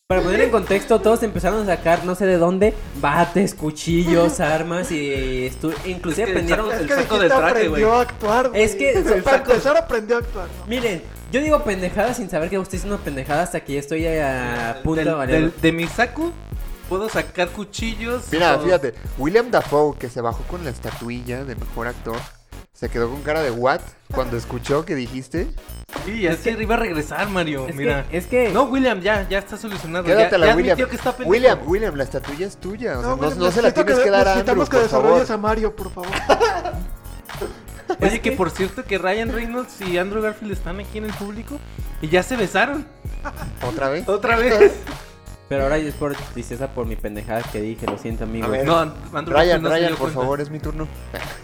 Para poner en contexto, todos empezaron a sacar no sé de dónde bates, cuchillos, armas y estu- inclusive Es que aprendieron. el saco del traje, aprendió güey. a actuar, güey. Es que- para empezar aprendió a actuar, ¿no? Miren, yo digo pendejadas sin saber que usted es una pendejada hasta que ya estoy a punto de de mi saco puedo sacar cuchillos. Mira, o- fíjate, William Dafoe, que se bajó con la estatuilla de mejor actor, se quedó con cara de what cuando escuchó que dijiste. Sí, es que iba a regresar, Mario. Es Mira. que, es que No, William, ya, ya está solucionado. Quédatela, ya, ya William. que está. William, William, la estatuilla es tuya. O sea, no, William, no se la tienes que, dar a Andrew, Necesitamos que por favor. a Mario, por favor. [laughs] Oye, Es que que- por cierto que Ryan Reynolds y Andrew Garfield están aquí en el público y ya se besaron. ¿Otra vez? Otra vez. Pero ahora es por tristeza por mi pendejada que dije, lo siento amigo. A ver. No, Andrew Ryan, no Ryan, por cuenta. favor, es mi turno.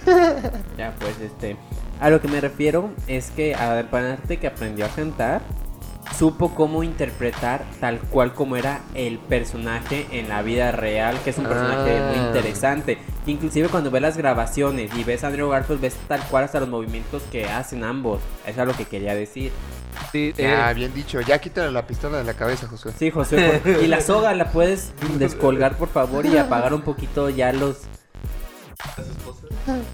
[laughs] Ya, pues este. A lo que me refiero es que, aparte que aprendió a cantar, supo cómo interpretar tal cual como era el personaje en la vida real, que es un personaje Ah. muy interesante. Inclusive cuando ves las grabaciones y ves a Andrew Garfield, ves tal cual hasta los movimientos que hacen ambos. Eso es lo que quería decir. Sí, eh, Ya, bien dicho. Ya quítale la pistola de la cabeza, Josué. Sí, José. por- [laughs] Y la soga la puedes descolgar, por favor, y apagar un poquito ya los.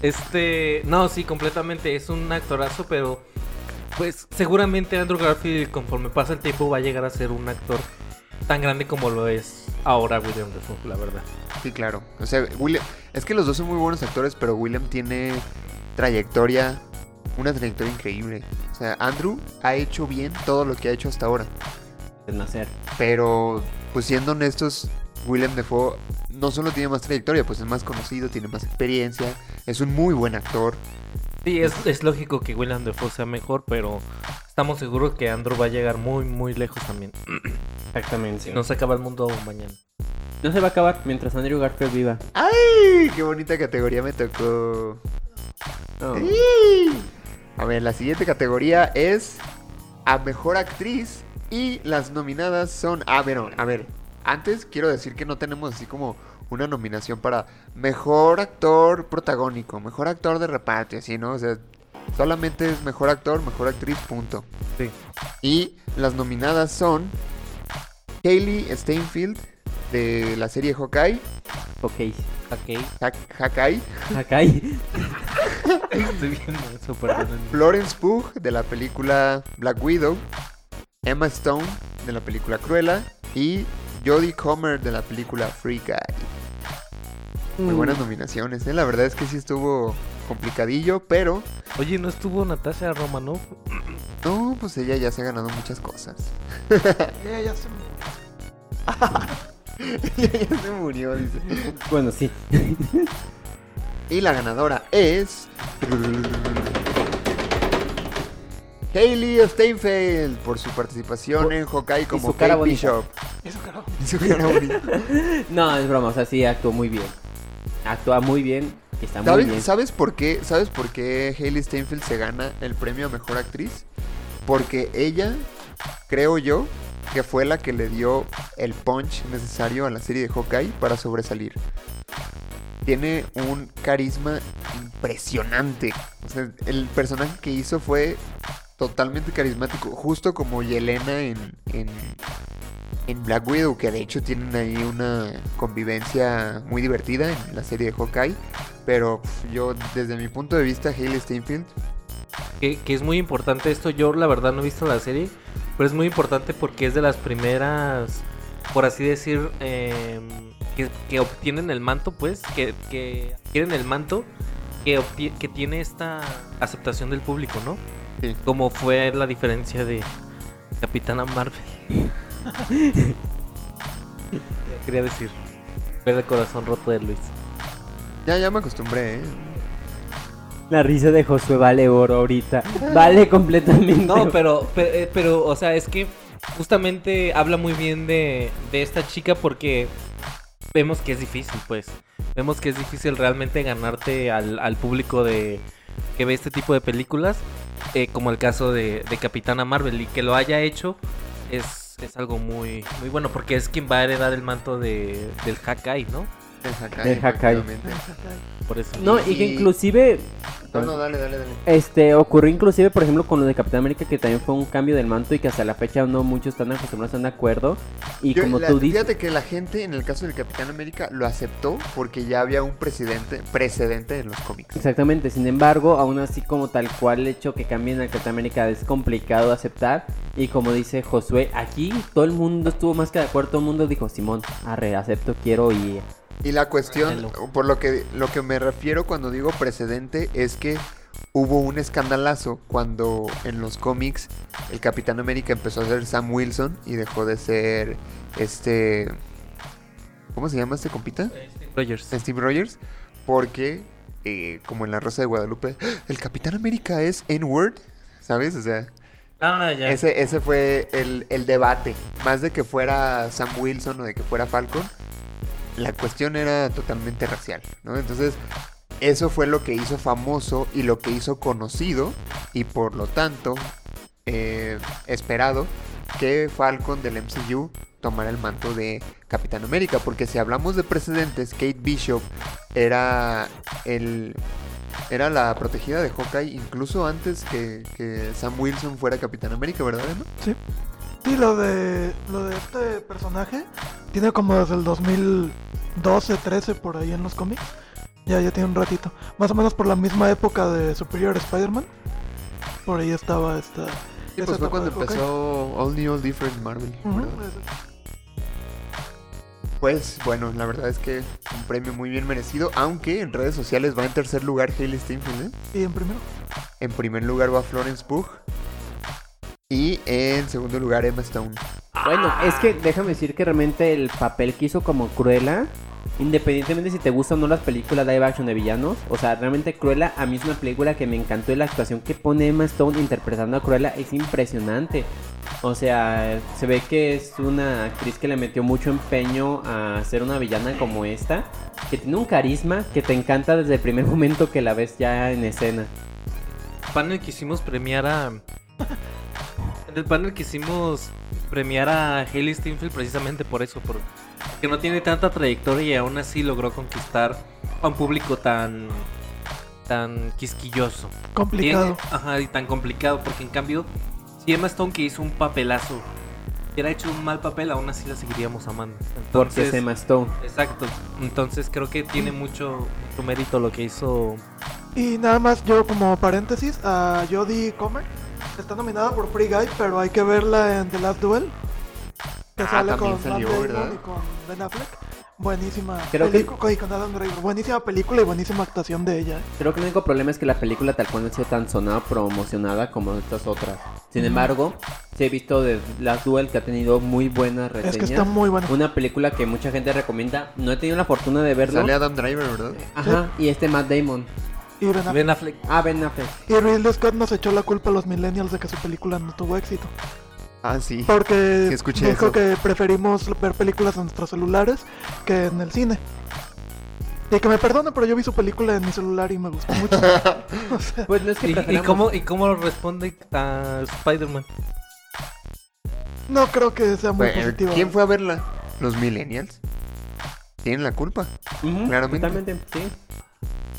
Este, no, sí, completamente. Es un actorazo, pero pues seguramente Andrew Garfield, conforme pasa el tiempo, va a llegar a ser un actor tan grande como lo es ahora William Dafoe, la verdad. Sí, claro. O sea, William. Es que los dos son muy buenos actores, pero William tiene trayectoria. Una trayectoria increíble. O sea, Andrew ha hecho bien todo lo que ha hecho hasta ahora. del nacer. Pero, pues siendo honestos, William Defoe no solo tiene más trayectoria, pues es más conocido, tiene más experiencia, es un muy buen actor. Sí, es, es lógico que William Dafoe sea mejor, pero estamos seguros que Andrew va a llegar muy, muy lejos también. [clears throat] Exactamente. Si no se acaba el mundo mañana. No se va a acabar mientras Andrew Garfield viva. ¡Ay! ¡Qué bonita categoría me tocó! Oh. ¡Ay! A ver, la siguiente categoría es a mejor actriz y las nominadas son. Ah, bueno, a ver. Antes quiero decir que no tenemos así como una nominación para mejor actor protagónico, mejor actor de reparto, y así, ¿no? O sea, solamente es mejor actor, mejor actriz, punto. Sí. Y las nominadas son Kaylee Steinfeld de la serie Hawkeye, Ok. Hack- Hawkeye, Hakai. [laughs] estoy viendo eso, perdónenme. Florence Pugh de la película Black Widow, Emma Stone de la película Cruella y Jodie Comer de la película Free Guy. Muy Mm. buenas nominaciones, ¿eh? la verdad es que sí estuvo complicadillo, pero Oye, ¿no estuvo Natasha Romanoff? no, pues ella ya se ha ganado muchas cosas. Ya, ya se me- ella [laughs] ya se murió, dice. Bueno, sí. Y la ganadora es. Hailey Steinfeld por su participación en Hawkeye como Kate. Bishop. Y su cara [laughs] bonita. No, es broma, o sea, sí actuó muy bien. Actúa muy bien y está muy ¿Sabes, bien. ¿Sabes por qué? ¿Sabes por qué Hailey Steinfeld se gana el premio a mejor actriz? Porque ella, creo yo, que fue la que le dio el punch necesario a la serie de Hawkeye para sobresalir. Tiene un carisma impresionante. O sea, el personaje que hizo fue totalmente carismático, justo como Yelena en, en, en Black Widow, que de hecho tienen ahí una convivencia muy divertida en la serie de Hawkeye. Pero yo, desde mi punto de vista, Hailey Steinfeld que, que es muy importante esto. Yo la verdad no he visto la serie, pero es muy importante porque es de las primeras, por así decir, eh, que, que obtienen el manto, pues, que, que adquieren el manto que, que tiene esta aceptación del público, ¿no? Sí. Como fue la diferencia de Capitana Marvel. [laughs] Quería decir, ver el corazón roto de Luis. Ya, ya me acostumbré, ¿eh? La risa de Josué vale oro ahorita. Vale completamente. No, pero, pe- eh, pero, o sea, es que justamente habla muy bien de, de esta chica porque vemos que es difícil, pues. Vemos que es difícil realmente ganarte al, al público de que ve este tipo de películas, eh, como el caso de, de Capitana Marvel, y que lo haya hecho es, es algo muy, muy bueno, porque es quien va a heredar el manto de, del Hakai, ¿no? El Hakai. El Hakai. Por eso. No, y que inclusive No, no, dale, dale, dale. Este, ocurrió inclusive, por ejemplo, con lo de Capitán América, que también fue un cambio del manto y que hasta la fecha no muchos están acostumbrados, están de acuerdo. Y Yo- como la- tú dices, Fíjate que la gente, en el caso del Capitán América, lo aceptó porque ya había un precedente, precedente en los cómics. exactamente, sin embargo, aún así como tal cual el hecho que cambien a Capitán América es complicado de aceptar. Y como dice Josué, aquí todo el mundo estuvo más que de acuerdo, todo el mundo dijo, Simón, arre, acepto, quiero y... Y la cuestión, por lo que, lo que me refiero cuando digo precedente, es que hubo un escandalazo cuando en los cómics el Capitán América empezó a ser Sam Wilson y dejó de ser este... ¿Cómo se llama este compita? Rogers. Steve Rogers. Porque, eh, como en La Rosa de Guadalupe, el Capitán América es N-Word, ¿sabes? O sea... Ah, ya. Ese, ese fue el, el debate. Más de que fuera Sam Wilson o de que fuera Falcon, la cuestión era totalmente racial, ¿no? Entonces, eso fue lo que hizo famoso y lo que hizo conocido y por lo tanto eh, esperado que Falcon del MCU tomara el manto de Capitán América. Porque si hablamos de precedentes, Kate Bishop era el... Era la protegida de Hawkeye incluso antes que, Sam Wilson fuera Capitán América, ¿verdad? Sí, lo de, lo de este personaje tiene como desde el 2012, 13 por ahí en los cómics. Ya, ya tiene un ratito. Más o menos por la misma época de Superior Spider-Man. Por ahí estaba esta... Sí, pues fue cuando empezó All New, All Different Marvel. Pues bueno, la verdad es que un premio muy bien merecido, aunque en redes sociales va en tercer lugar Hailey Steinfeld, ¿eh? Y en primero. En primer lugar va Florence Pugh y en segundo lugar Emma Stone. Bueno, es que déjame decir que realmente el papel que hizo como Cruella, independientemente si te gustan o no las películas live action de villanos, o sea, realmente Cruella a mí es una película que me encantó y la actuación que pone Emma Stone interpretando a Cruella es impresionante. O sea, se ve que es una actriz que le metió mucho empeño a ser una villana como esta, que tiene un carisma que te encanta desde el primer [laughs] momento que la ves ya en escena. panel quisimos premiar a. En el panel quisimos premiar a Hailey Steinfeld precisamente por eso, por que no tiene tanta trayectoria y aún así logró conquistar a un público tan tan quisquilloso. Complicado. Tiene- ajá, y tan complicado, porque en cambio, si Emma Stone que hizo un papelazo, hubiera hecho un mal papel, aún así la seguiríamos amando. Porque Entonces, es Emma Stone. Exacto. Entonces creo que tiene mucho, mucho mérito lo que hizo Y nada más yo como paréntesis, a Jodie Comer está nominada por Free Guy, pero hay que verla en The Last Duel. Que Ah, sale también con salió, ¿verdad? y con Ben Affleck. Buenísima Creo que- con Adam Driver. Buenísima película y buenísima actuación de ella. ¿eh? Creo que el único problema es que la película tal cual no ha sido tan sonada promocionada como estas otras. Sin embargo, sí he visto de Last Duel que ha tenido muy buenas reseñas. Es que está muy buena. Una película que mucha gente recomienda. No he tenido la fortuna de verlo. Sale Adam Driver, ¿verdad? Ajá, y este Matt Damon. Y Ben Affleck. Ben Affleck. Ah, Ben Affleck. Y Ridley Scott nos echó la culpa a los millennials de que su película no tuvo éxito. Ah, sí. Porque Sí, escuché dijo eso. que preferimos ver películas en nuestros celulares que en el cine. Y que me perdone, pero yo vi su película en mi celular y me gustó mucho. [laughs] O sea, Pues no es que ¿Y, cómo, ¿Y cómo responde a Spider-Man? no creo que sea muy Bueno, positiva. ¿Quién fue a verla? Los millennials. Tienen la culpa. Claramente. Totalmente, sí.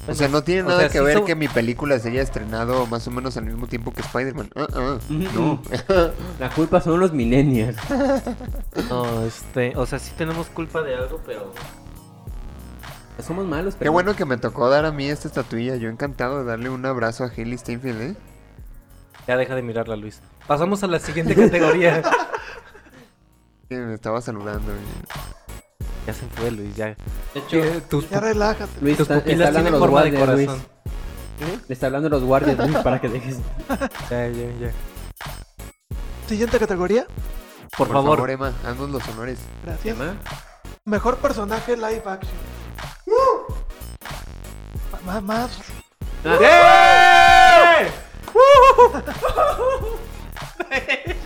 O sea, no tiene O nada sea, que sí ver son- que mi película se haya estrenado más o menos al mismo tiempo que Spider-Man. Ah, ah, no. La culpa son los millennials. No, este, o sea, sí tenemos culpa de algo, pero Somos malos, pero. Qué bueno que me tocó dar a mí esta estatuilla. Yo encantado de darle un abrazo a Hailey Steinfeld, ¿eh? Ya deja de mirarla, Luis. Pasamos a la siguiente categoría. [laughs] Me estaba saludando. y- ya se fue, Luis, ya. De hecho, Que tus, Ya relájate. Luis tus está, está pupilas hablando de tienen los forma de corazón. Le está hablando de los guardias, Luis, para que dejes. [laughs] Ya, ya, ya. Siguiente categoría. Por, favor. Emma, haznos los honores. Gracias. Emma. Mejor personaje live action. Más, más.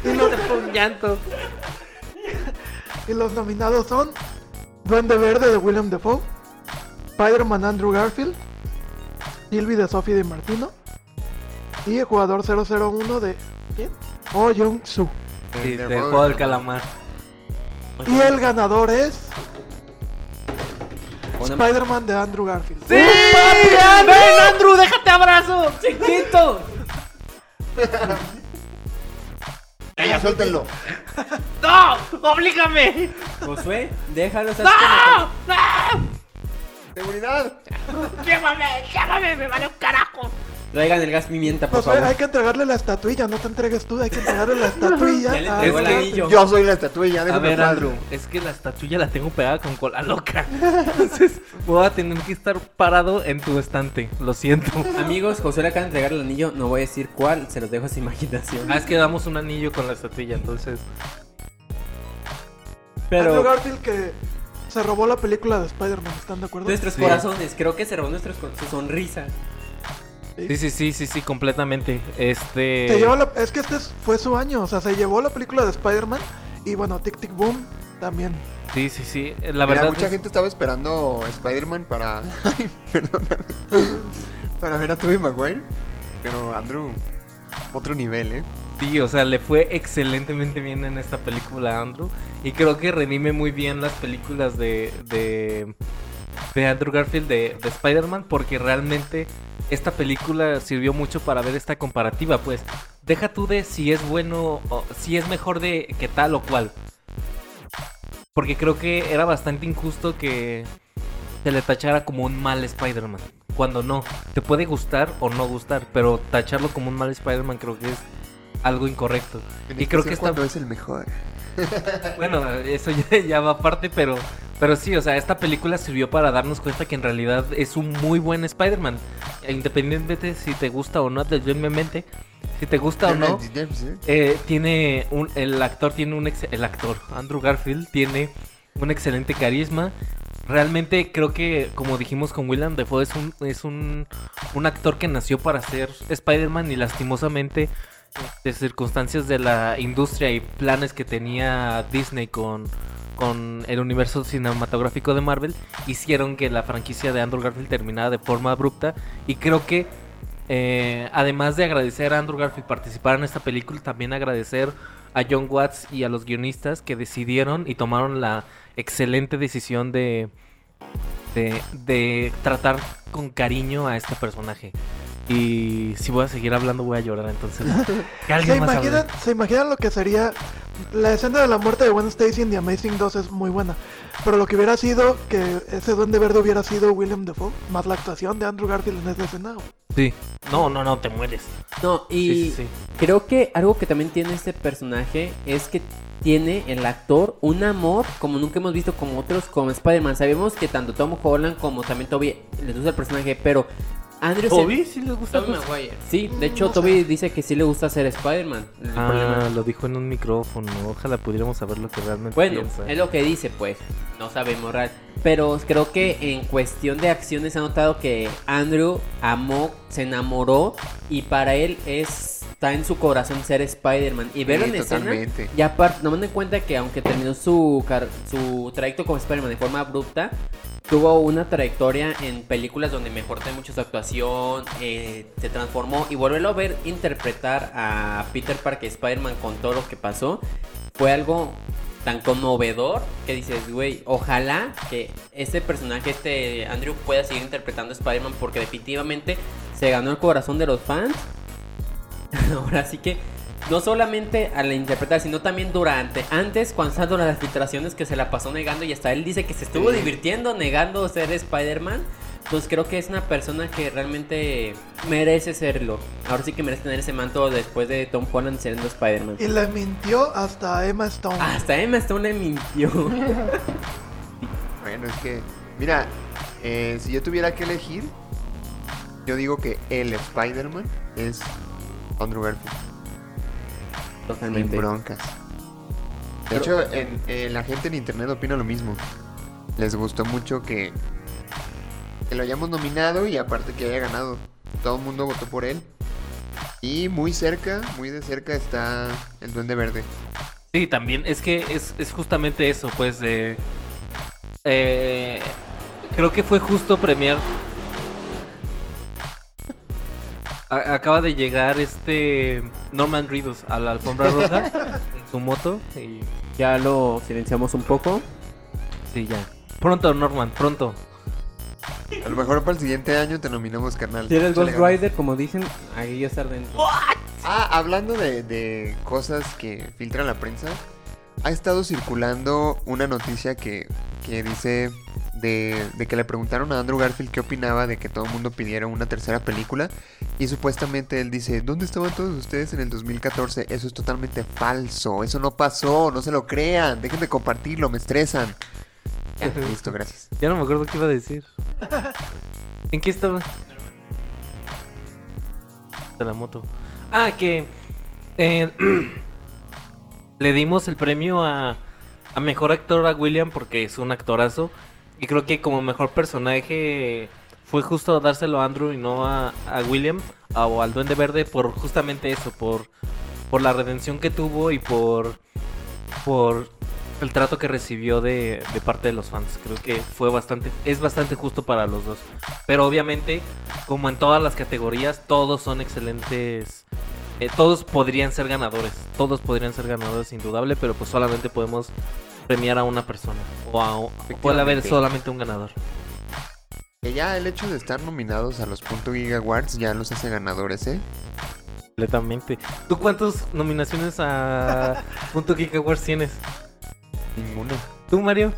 Y los, Un llanto. y los nominados son Duende Verde de William Defoe, Spider-Man Andrew Garfield, Sylvie de Sophie Di Martino y el jugador 001 de ¿quién? Oh Young Soo. Sí, Del de juego del calamar. Y el ganador es Spider-Man de Andrew Garfield. ¡Sí! ¡Ven, Andrew! ¡Déjate abrazo! [laughs] ¡Chiquito! [laughs] ¡Ya, suéltenlo! [laughs] ¡No! ¡Oblígame! Josué, déjalo. ¿sabes ¡No! ¡No! ¡Seguridad! ¡Llévame! ¡Llévame! ¡Me vale un carajo! Traigan el gas pimienta, por Pues, oye, favor. hay que entregarle la estatuilla, no te entregues tú, hay que entregarle la estatuilla. Ya le a- entregó el anillo. Yo soy la estatuilla, A déjame ver, paz. Andrew, es que la estatuilla la tengo pegada con cola loca. [laughs] Entonces voy a tener que estar parado en tu estante. Lo siento. Amigos, Josué le acaba de entregar el anillo. No voy a decir cuál, se los dejo a su imaginación. Ah, es que damos un anillo con la estatuilla, entonces. Andrew Pero Garfield que se robó la película de Spider-Man, ¿están de acuerdo? nuestros Sí. corazones, creo que se robó nuestros su sonrisa. Sí, sí, sí, sí, sí, completamente. Este. Se llevó la- es que este es- fue su año, o sea, se llevó la película de Spider-Man y bueno, Tic Tic Boom también. Sí, sí, sí. La Mira, verdad. mucha es- gente estaba esperando Spider-Man para. [laughs] Ay, perdóname. para ver a Tobey Maguire. Pero Andrew, otro nivel, ¿eh? Sí, o sea, le fue excelentemente bien en esta película a Andrew. Y creo que redime muy bien las películas de, de, de Andrew Garfield de, de Spider-Man. Porque realmente esta película sirvió mucho para ver esta comparativa. Pues deja tú de si es bueno o si es mejor de que tal o cual. Porque creo que era bastante injusto que se le tachara como un mal Spider-Man. Cuando no, te puede gustar o no gustar, pero tacharlo como un mal Spider-Man creo que es algo incorrecto. En Y creo que esta, cuando es el mejor. [laughs] bueno, eso ya, ya va aparte, pero, pero sí, o sea, esta película sirvió para darnos cuenta que en realidad es un muy buen Spider-Man. Independientemente si te gusta o no, legitimamente, si te gusta o no, eh, tiene un, el actor tiene un ex- el actor Andrew Garfield tiene un excelente carisma. Realmente creo que como dijimos con William Defoe es un es un, un actor que nació para ser Spider-Man y lastimosamente de circunstancias de la industria y planes que tenía Disney con con el universo cinematográfico de Marvel hicieron que la franquicia de Andrew Garfield terminara de forma abrupta y creo que eh, además de agradecer a Andrew Garfield participar en esta película, también agradecer a John Watts y a los guionistas que decidieron y tomaron la excelente decisión de, de, de tratar con cariño a este personaje. Y si voy a seguir hablando voy a llorar, entonces [laughs] que ¿Se más imaginan, ¿Se imaginan lo que sería? La escena de la muerte de Gwen Stacy en The Amazing 2 es muy buena. Pero lo que hubiera sido que ese duende verde hubiera sido William Defoe, más la actuación de Andrew Garfield en esa escena. Sí. No, no, no, te mueres. No, y Sí, sí, sí. creo que algo que también tiene este personaje es que tiene el actor un amor como nunca hemos visto con otros como Spider-Man. Sabemos que tanto Tom Holland como también Toby les gusta el personaje, pero Andrew se- ¿Toby? ¿Sí les gusta? Tobey Maguire. Sí, de hecho No Toby dice que sí le gusta ser Spider-Man. Ah, problema- lo dijo en un micrófono. Ojalá pudiéramos saber lo que realmente Bueno, piensa. es lo que dice, pues. No sabemos real. Pero creo que en cuestión de acciones ha notado que Andrew amó, se enamoró y para él es, está en su corazón ser Spider-Man. Y verlo Sí, en escena, totalmente. y aparte, tomando en cuenta que aunque terminó su, car- su trayecto como Spider-Man de forma abrupta, tuvo una trayectoria en películas donde mejoró mucho su actuación, eh, se transformó y volverlo a ver interpretar a Peter Parker Spider-Man con todo lo que pasó fue algo tan conmovedor que dices, güey, ojalá que este personaje, este Andrew, pueda seguir interpretando a Spider-Man porque definitivamente se ganó el corazón de los fans. [laughs] Ahora sí que no solamente al interpretar, sino también durante, antes, cuando estaban durante las filtraciones que se la pasó negando y hasta él dice que se estuvo Sí. divirtiendo negando ser Spider-Man. Entonces creo que es una persona que realmente merece serlo. Ahora sí que merece tener ese manto después de Tom Holland siendo Spider-Man. Y le mintió hasta Emma Stone. Hasta Emma Stone le mintió. [laughs] Bueno, es que, mira, eh, si yo tuviera que elegir, yo digo que el Spider-Man es Andrew Garfield. Sin Totalmente. broncas. De Pero- hecho, en, en la gente en internet opina lo mismo. Les gustó mucho que, que lo hayamos nominado y aparte que haya ganado. Todo el mundo votó por él. Y muy cerca, muy de cerca está el Duende Verde. Sí, también es que es, es justamente eso, pues de... eh, creo que fue justo premiar... A- acaba de llegar este Norman Reedus a la alfombra roja en su moto y Ya lo silenciamos un poco. sí, ya. Pronto, Norman, pronto. A lo mejor para el siguiente año te nominamos, carnal. Si eres Ghost. Rider, como dicen, ahí ya estar dentro. Ah, hablando de, de cosas que filtra la prensa, ha estado circulando una noticia que, que dice de, de que le preguntaron a Andrew Garfield qué opinaba de que todo el mundo pidiera una tercera película y supuestamente él dice, ¿dónde estaban todos ustedes en el 2014? Eso es totalmente falso, eso no pasó, no se lo crean, dejen de compartirlo, me estresan. Ya, listo, gracias. Ya no me acuerdo qué iba a decir. ¿En qué estaba? De la moto. Ah, que eh, [clears throat] le dimos el premio a, a mejor actor a William porque es un actorazo. Y creo que como mejor personaje fue justo dárselo a Andrew y no a, a William a- o al Duende Verde por justamente eso, por, por la redención que tuvo y por, por el trato que recibió de, de parte de los fans. Creo que fue bastante, es bastante justo para los dos. Pero obviamente, como en todas las categorías, todos son excelentes. eh, todos podrían ser ganadores. Todos podrían ser ganadores, indudable, pero pues solamente podemos premiar a una persona. O, a- o puede haber solamente un ganador. Que ya el hecho de estar nominados a los Punto Giga Awards ya los hace ganadores, ¿eh? Completamente. ¿Tú cuántas nominaciones a [laughs] Punto Geek Awards tienes? Ninguno. ¿Tú, Mario?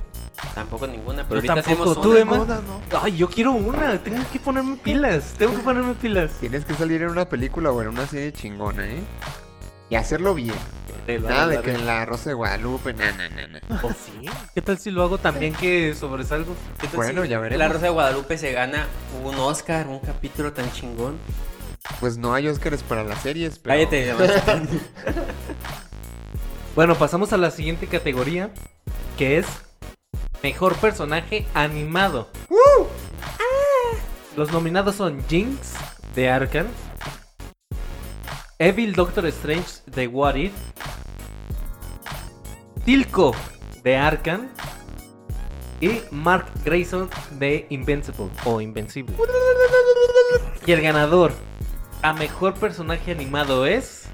Tampoco ninguna, pero Yo ahorita tampoco. hacemos ¿Tú, una. Emma? Ninguna, ¿no? Ay, yo quiero una. Tengo que ponerme pilas. Tengo que ponerme pilas. Tienes que salir en una película o en una serie chingona, ¿eh? Y hacerlo bien. Nada de que en la Rosa de Guadalupe, na, na, na, na. ¿O sí? ¿Qué tal si lo hago también que sobresalgo? ¿Qué tal Bueno, si ya veremos. La Rosa de Guadalupe se gana un Oscar, un capítulo tan chingón. Pues no hay Óscares para las series, pero... Cállate, además. [laughs] Bueno, pasamos a la siguiente categoría, que es Mejor Personaje Animado. Los nominados son Jinx, de Arkham, Evil Doctor Strange, de What If, Tilko, de Arkham, y Mark Grayson, de Invincible, o Invencible. Y el ganador a Mejor Personaje Animado es...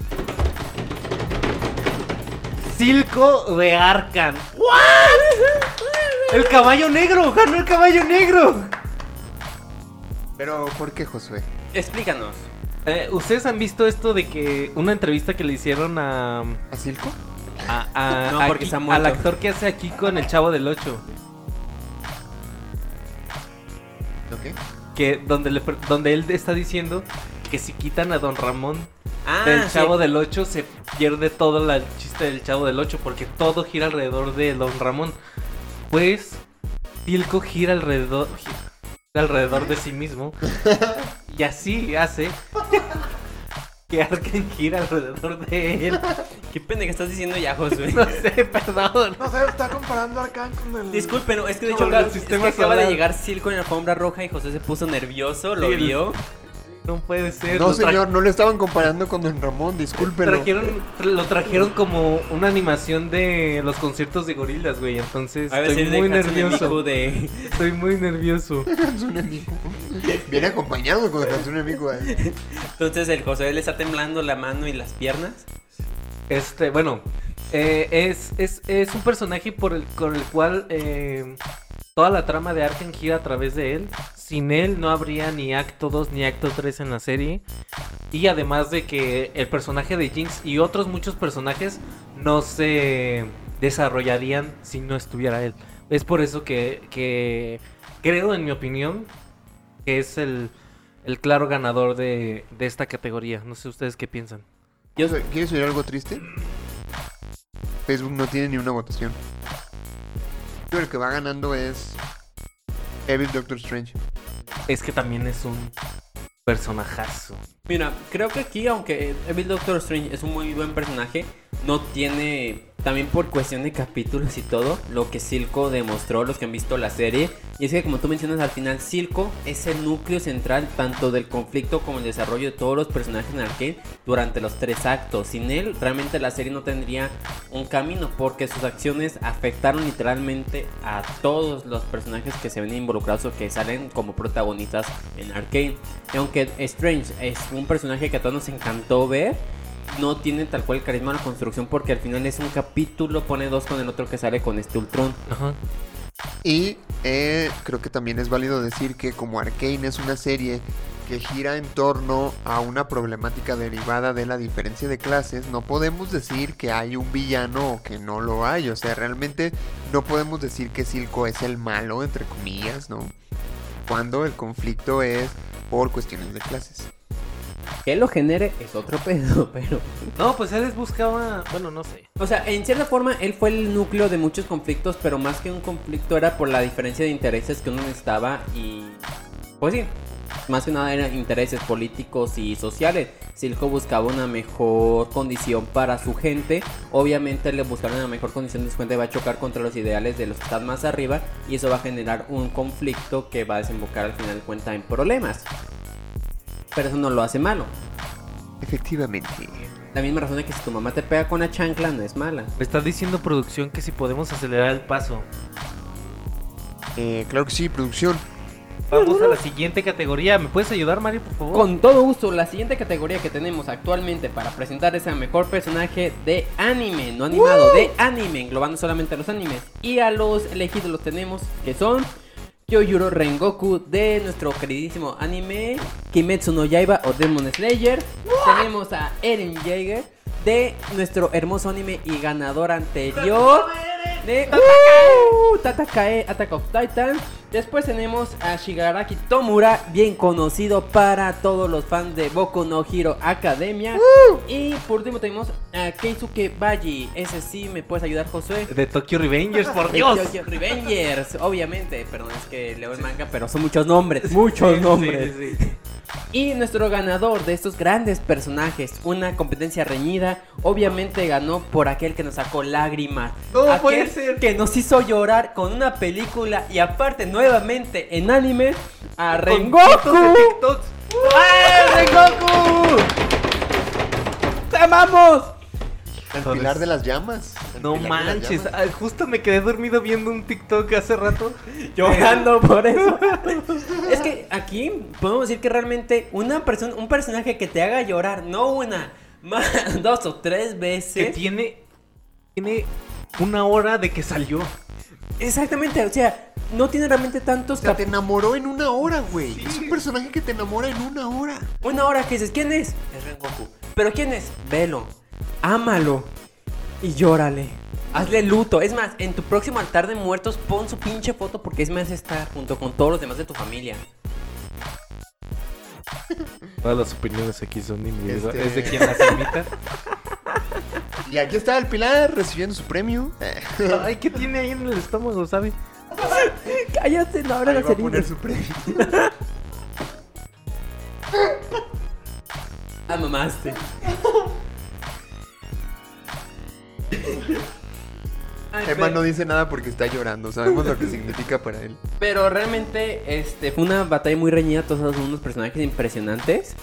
Silco de Arkham. El caballo negro, ganó el caballo negro. Pero, ¿por qué, Josué? Explícanos. Eh, ¿Ustedes han visto esto de que una entrevista que le hicieron a, ¿A Silco? a- a- No, a porque al actor que hace aquí con el Chavo del 8? ¿Ok? Que donde, le, pre- donde él está diciendo que si quitan a Don Ramón Ah, del sí. Chavo del 8 se pierde todo la- el chiste del Chavo del 8 porque todo gira alrededor de Don Ramón. Pues Tilco gira alrededor gira alrededor de sí mismo [laughs] y así hace que Arken gira alrededor de él. ¿Qué pendeja estás diciendo ya, Josué? [laughs] No sé, perdón. No sé, está comparando a Arcan con el. Disculpen, es que de hecho Con el acaba, es que acaba de llegar Silco en la alfombra roja y José se puso nervioso, lo Sí, el- vio. No puede ser. No, señor, no lo estaban comparando con Don Ramón, discúlpelo. Trajeron, lo trajeron como una animación de los conciertos de gorilas, güey. Entonces A estoy muy nervioso. De... Estoy muy nervioso. [laughs] Viene acompañado con Hatsune Miku. ¿eh? Entonces el José le está temblando la mano y las piernas. Este, bueno, eh, es, es, es un personaje por el, con el cual eh, toda la trama de Arkham gira a través de él. Sin él no habría ni acto 2 ni acto 3 en la serie. Y además de que el personaje de Jinx y otros muchos personajes no se desarrollarían si no estuviera él. Es por eso que, que creo, en mi opinión, que es el, el claro ganador de, de esta categoría. No sé ustedes qué piensan. ¿Quieres oír algo triste? Facebook no tiene ni una votación. Yo el que va ganando es Evil Doctor Strange. Es que también es un personajazo. Mira, creo que aquí, aunque Evil Doctor Strange es un muy buen personaje, no tiene, también por cuestión de capítulos y todo, lo que Silco demostró, los que han visto la serie. Y es que, como tú mencionas al final, Silco es el núcleo central tanto del conflicto como el desarrollo de todos los personajes en Arcane durante los tres actos. Sin él, realmente la serie no tendría un camino, porque sus acciones afectaron literalmente a todos los personajes que se ven involucrados o que salen como protagonistas en Arcane. Y aunque Strange es un personaje que a todos nos encantó ver, no tiene tal cual el carisma de la construcción porque al final es un capítulo, pone dos con el otro que sale con este Ultron. Ajá. Y eh, creo que también es válido decir que como Arcane es una serie que gira en torno a una problemática derivada de la diferencia de clases, no podemos decir que hay un villano o que no lo hay. O sea, realmente no podemos decir que Silco es el malo, entre comillas, ¿no? Cuando el conflicto es por cuestiones de clases. Que él lo genere es otro [laughs] pedo, pero... No, pues él les buscaba. Bueno, no sé. O sea, en cierta forma él fue el núcleo de muchos conflictos, pero más que un conflicto era por la diferencia de intereses que uno necesitaba y... Pues sí, más que nada eran intereses políticos y sociales. Silco buscaba una mejor condición para su gente. Obviamente le buscaron una mejor condición de su gente va a chocar contra los ideales de los que están más arriba y eso va a generar un conflicto que va a desembocar al final de cuenta en problemas. Pero eso no lo hace malo. Efectivamente. La misma razón de que si tu mamá te pega con la chancla no es mala. Me está diciendo producción que si podemos acelerar el paso. Eh, claro que sí, producción. Vamos a la siguiente categoría. ¿Me puedes ayudar, Mario, por favor? Con todo gusto, la siguiente categoría que tenemos actualmente para presentar es a mejor personaje de anime, no animado, de anime, englobando solamente a los animes. Y a los elegidos los tenemos que son Kyoyuro Rengoku de nuestro queridísimo anime Kimetsu no Yaiba o Demon Slayer. Tenemos a Eren Jaeger de nuestro hermoso anime y ganador anterior de uh, Tatakae Attack of Titan. Después tenemos a Shigaraki Tomura, bien conocido para todos los fans de Boku no Hero Academia. Y por último tenemos a Keisuke Baji. Ese sí me puedes ayudar, Josué. De Tokyo Revengers, por De Dios. Tokyo Revengers, obviamente. Perdón, es que leo el manga, pero son muchos nombres. Muchos Sí, nombres. sí, sí. Y nuestro ganador de estos grandes personajes, una competencia reñida, obviamente ganó por aquel que nos sacó lágrimas. No aquel puede ser. Que nos hizo llorar con una película y aparte nuevamente en anime a Rengoku. ¡Ay, Rengoku! ¡Te amamos! El Joder. pilar de las llamas. No manches, llamas. ah, justo me quedé dormido viendo un TikTok hace rato. [laughs] Llorando por eso. es que aquí podemos decir que realmente una persona, un personaje que te haga llorar, no una, más [laughs] dos o tres Que veces. tiene, tiene una hora de que salió. Exactamente, o sea, no tiene realmente tantos O sea, te enamoró en una hora, güey. Es un personaje que te enamora en una hora. Una hora que dices, ¿quién es? Es Rengoku. ¿Pero quién es? Velo. Ámalo. Y llórale. Hazle luto. Es más, en tu próximo altar de muertos pon su pinche foto porque es más estar junto con todos los demás de tu familia. Todas las opiniones aquí son individuales. Este- Es de quien las imita. Y aquí está el pilar recibiendo su premio. [laughs] Ay, ¿qué tiene ahí en el estómago, sabe? [laughs] Cállate, no las va a poner su premio. [laughs] Ah, mamaste. Ay, Emma pero- no dice nada porque está llorando. Sabemos lo que significa para él. Pero realmente este, fue una batalla muy reñida. Todos son unos personajes impresionantes.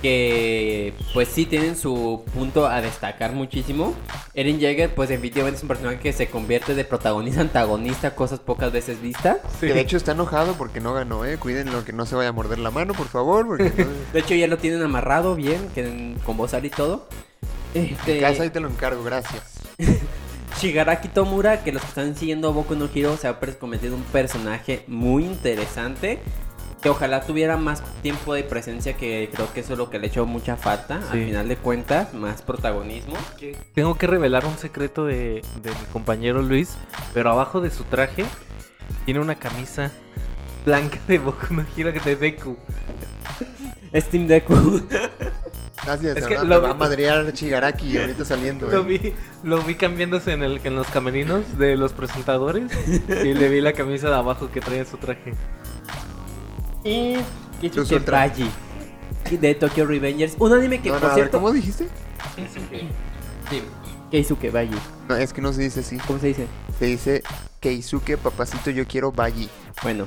Que pues sí tienen su punto a destacar muchísimo. Eren Jaeger pues definitivamente es un personaje que se convierte de protagonista a antagonista. Cosas pocas veces vistas. Que de hecho está enojado porque no ganó, eh. Cuídenlo que no se vaya a morder la mano, por favor. Porque [laughs] no- De hecho ya lo tienen amarrado bien. Que, con bozal y todo. Este, casa y te lo encargo, gracias. [laughs] Shigaraki Tomura, que los que están siguiendo Boku no Hero se ha en un personaje muy interesante. Que ojalá tuviera más tiempo de presencia, que creo que eso es lo que le echó mucha falta. Al final de cuentas, más protagonismo. Tengo que revelar un secreto de, de mi compañero Luis, pero abajo de su traje tiene una camisa Blanca de Boku no Hero de Deku. [laughs] Steam Deku. [laughs] Gracias, Es que me lo va a vi- madrear [laughs] Chigaraki ahorita saliendo. Lo eh. vi, lo vi cambiándose en, el, en los camerinos de los presentadores y le vi la camisa de abajo que traía su traje. y Luz Keisuke Ultra. Baji. De Tokyo Revengers. Un anime que, No, no, por a ver, cierto... ¿cómo dijiste? Sí. Keisuke Baji. No, es que no se dice así. ¿Cómo se dice? Se dice Keisuke, papacito, yo quiero Bayi. Bueno,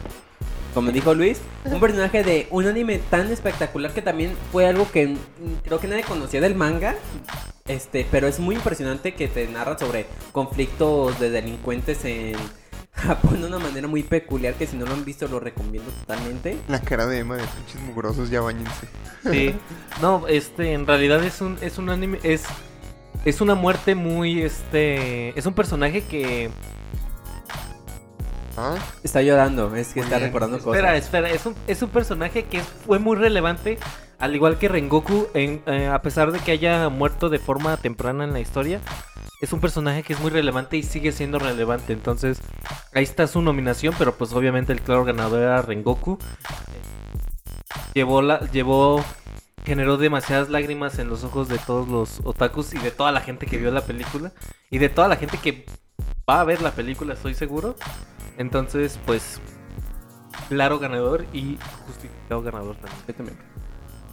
como dijo Luis, un personaje de un anime tan espectacular que también fue algo que creo que nadie conocía del manga. Este, pero es muy impresionante que te narra sobre conflictos de delincuentes en Japón de una manera muy peculiar que si no lo han visto lo recomiendo totalmente. La cara de Emma de pinches mugrosos, ya bañense. Sí. [laughs] No, este, en realidad es un, es un anime, es, es una muerte muy, este, es un personaje que, ¿Ah? Está llorando, es que Muy está bien. recordando espera, cosas. espera, es un, es un personaje que fue muy relevante, al igual que Rengoku, en, eh, a pesar de que haya muerto de forma temprana en la historia, es un personaje que es muy relevante y sigue siendo relevante, entonces ahí está su nominación, pero pues obviamente el claro ganador era Rengoku. Llevó la, llevó generó demasiadas lágrimas en los ojos de todos los otakus y de toda la gente que vio la película y de toda la gente que va a ver la película, estoy seguro. Entonces, pues claro ganador y justificado ganador también.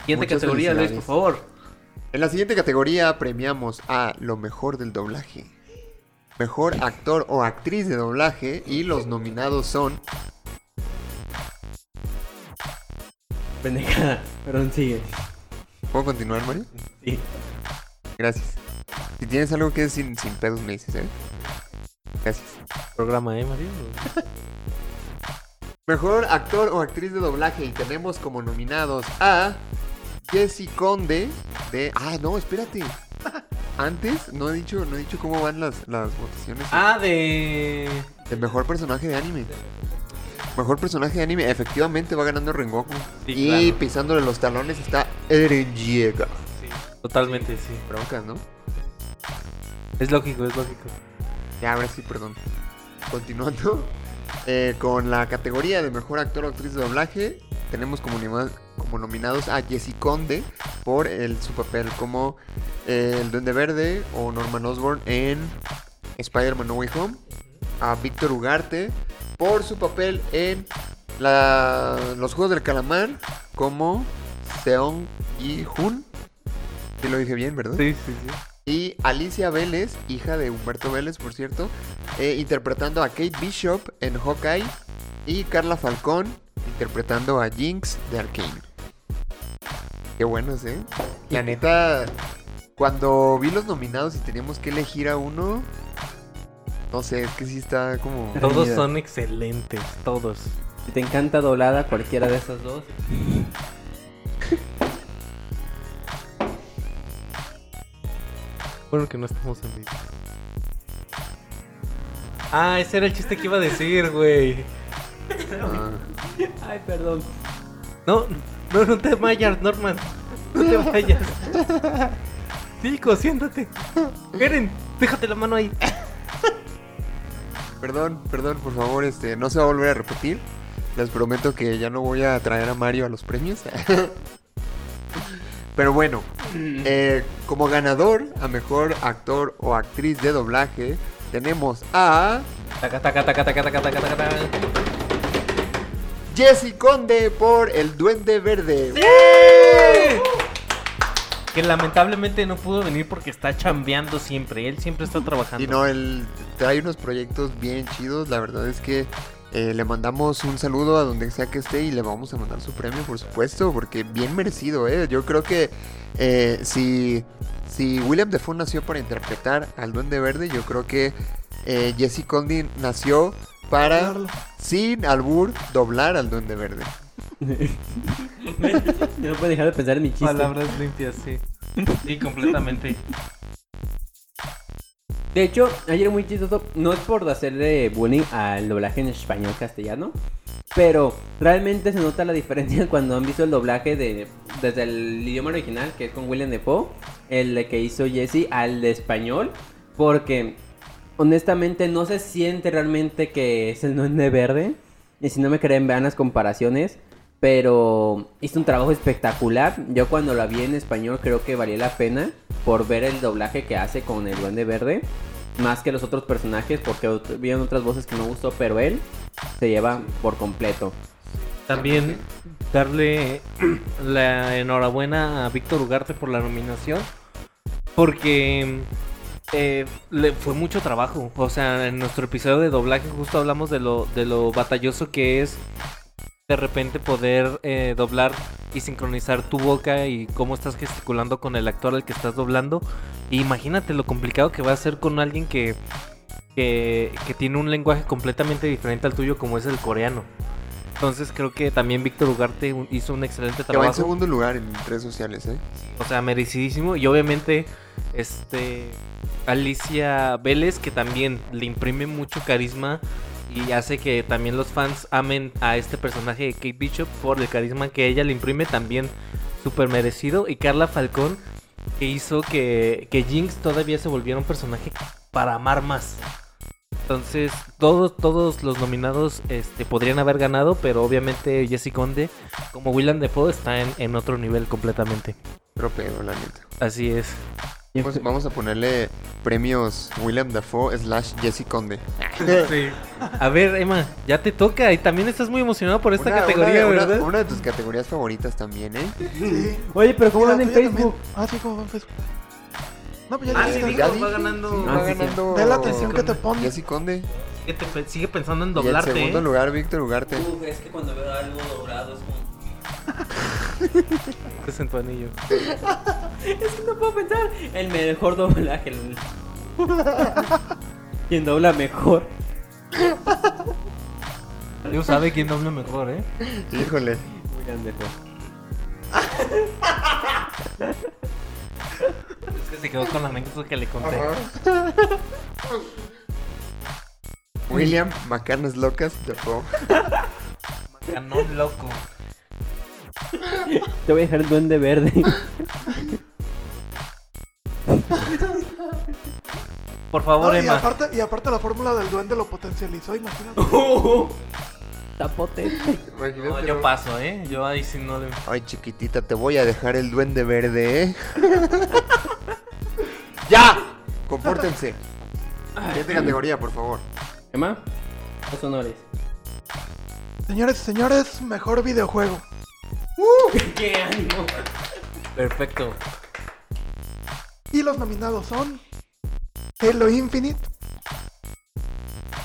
Siguiente Muchas categoría, Luis, por favor. En la siguiente categoría premiamos a lo mejor del doblaje. Mejor actor o actriz de doblaje y los nominados son Pendejada, [laughs] perdón, sigue. ¿Puedo continuar, Mario? Sí. Gracias. Si tienes algo que decir sin pedos me dices, ¿eh? Gracias. Programa, ¿eh, Mario? [laughs] Mejor actor o actriz de doblaje y tenemos como nominados a Jesse Conde de... Ah, no, espérate. [laughs] Antes no he dicho, no he dicho cómo van las, las votaciones. Ah, de... El mejor personaje de anime. Mejor personaje de anime. Efectivamente va ganando Rengoku. Sí, y claro. pisándole los talones está Eren Yeager. Totalmente, sí. Broncas, ¿no? Es lógico, es lógico. Ya, ahora sí, perdón. Continuando eh, con la categoría de mejor actor o actriz de doblaje, tenemos como, nominados a Jesse Conde por su papel como eh, el Duende Verde o Norman Osborn en Spider-Man No Way Home, a Víctor Ugarte por su papel en los Juegos del Calamar como Seong y Hun. Sí lo dije bien, ¿verdad? Sí, sí, sí. Y Alicia Vélez, hija de Humberto Vélez, por cierto, eh, interpretando a Kate Bishop en Hawkeye. Y Carla Falcón interpretando a Jinx de Arkane. Qué buenos, ¿eh? La neta, cuando vi los nominados y teníamos que elegir a uno, no sé, es que sí está como... Todos son excelentes, todos. Si te encanta doblada, cualquiera de esas dos. [laughs] Bueno que no estamos en vivo. Ah, ese era el chiste que iba a decir, güey. ah, [laughs] Ay, perdón. No, no, no te vayas, Norman. No te vayas. Chico, siéntate. Eren, déjate la mano ahí. perdón, perdón, por favor, este, no se va a volver a repetir. Les prometo que ya no voy a traer a Mario a los premios. [laughs] Pero bueno, eh, como ganador a mejor actor o actriz de doblaje, tenemos a. Jesse Conde por El Duende Verde. Que lamentablemente no pudo venir porque está chambeando siempre. Él siempre está trabajando. Y no, él trae unos proyectos bien chidos. La verdad es que eh, le mandamos un saludo a donde sea que esté y le vamos a mandar su premio, por supuesto, porque bien merecido, ¿eh? Yo creo que eh, si, si William Defoe nació para interpretar al Duende Verde, yo creo que eh, Jesse Conde nació para, sin albur, doblar al Duende Verde. Yo [laughs] no puedo dejar de pensar en mi chiste. Palabras limpias, sí. Sí, completamente. [laughs] De hecho, ayer muy chistoso, no es por hacerle bullying al doblaje en español castellano, pero realmente se nota la diferencia [laughs] cuando han visto el doblaje de desde el idioma original, que es con William Defoe, el que hizo Jesse, al de español, porque honestamente no se siente realmente que es el duende verde. Y si no me creen, vean las comparaciones. Pero hizo un trabajo espectacular. Yo cuando la vi en español creo que valía la pena por ver el doblaje que hace con el Duende Verde. Más que los otros personajes, porque vieron otras voces que no gustó, pero él se lleva por completo. También darle [clears throat] la enhorabuena a Víctor Ugarte por la nominación. Porque eh, le fue mucho trabajo. O sea, en nuestro episodio de doblaje justo hablamos de lo, de lo batalloso que es de repente poder eh, doblar y sincronizar tu boca y cómo estás gesticulando con el actor al que estás doblando. Y imagínate lo complicado que va a ser con alguien que, que, que tiene un lenguaje completamente diferente al tuyo como es el coreano. Entonces creo que también Víctor Ugarte hizo un excelente Que va en trabajo. segundo lugar en redes sociales, ¿eh? O sea, merecidísimo. Y obviamente, este. Alicia Vélez, que también le imprime mucho carisma y hace que también los fans amen a este personaje de Kate Bishop por el carisma que ella le imprime, también súper merecido. Y Carla Falcón, que hizo que, que Jinx todavía se volviera un personaje para amar más. Entonces, todos, todos los nominados este, podrían haber ganado, pero obviamente Jesse Conde, como William Defoe, está en, en otro nivel completamente. Pero la neta. Así es. Pues vamos a ponerle premios William Dafoe slash Jesse Conde. [laughs] A ver, Emma, ya te toca y también estás muy emocionado por esta Una- categoría, una- una- ¿verdad? Una de tus categorías favoritas también, ¿eh? Sí. Oye, pero ¿cómo van en Facebook? también. Ah, sí, como va en Facebook. No, pues ya Ah, sí, dijo, Ya va ganando. sí, Ah, va sí, sí. ganando Ve la atención que te pone. Jesse Conde. Sigue, te- sigue pensando en Y en doblarte, segundo ¿eh? lugar, Víctor Ugarte. es que cuando veo algo doblado es como... [laughs] Es en tu anillo. Es que no puedo pensar. El mejor doblaje. el- [laughs] Quien dobla mejor. Dios sabe quién dobla mejor, ¿eh? Híjole. William Defoe. Es que se quedó con la anécdota que le conté. [laughs] William Macanas Locas Dafoe. Canón loco. [laughs] Te voy a dejar el duende verde. [laughs] Por favor, No, y, Emma. aparte, y aparte la fórmula del duende lo potencializó, imagínate. [laughs] Está potente. Imagínate, No, yo ¿no? paso, ¿eh? Yo ahí sí no le... Ay, chiquitita, te voy a dejar el duende verde, ¿eh? ¡Ya! Compórtense. Siguiente categoría, por favor. Emma, los honores. Señores y señores, mejor videojuego. ¡Qué ánimo! Perfecto. Y los nominados son Halo Infinite,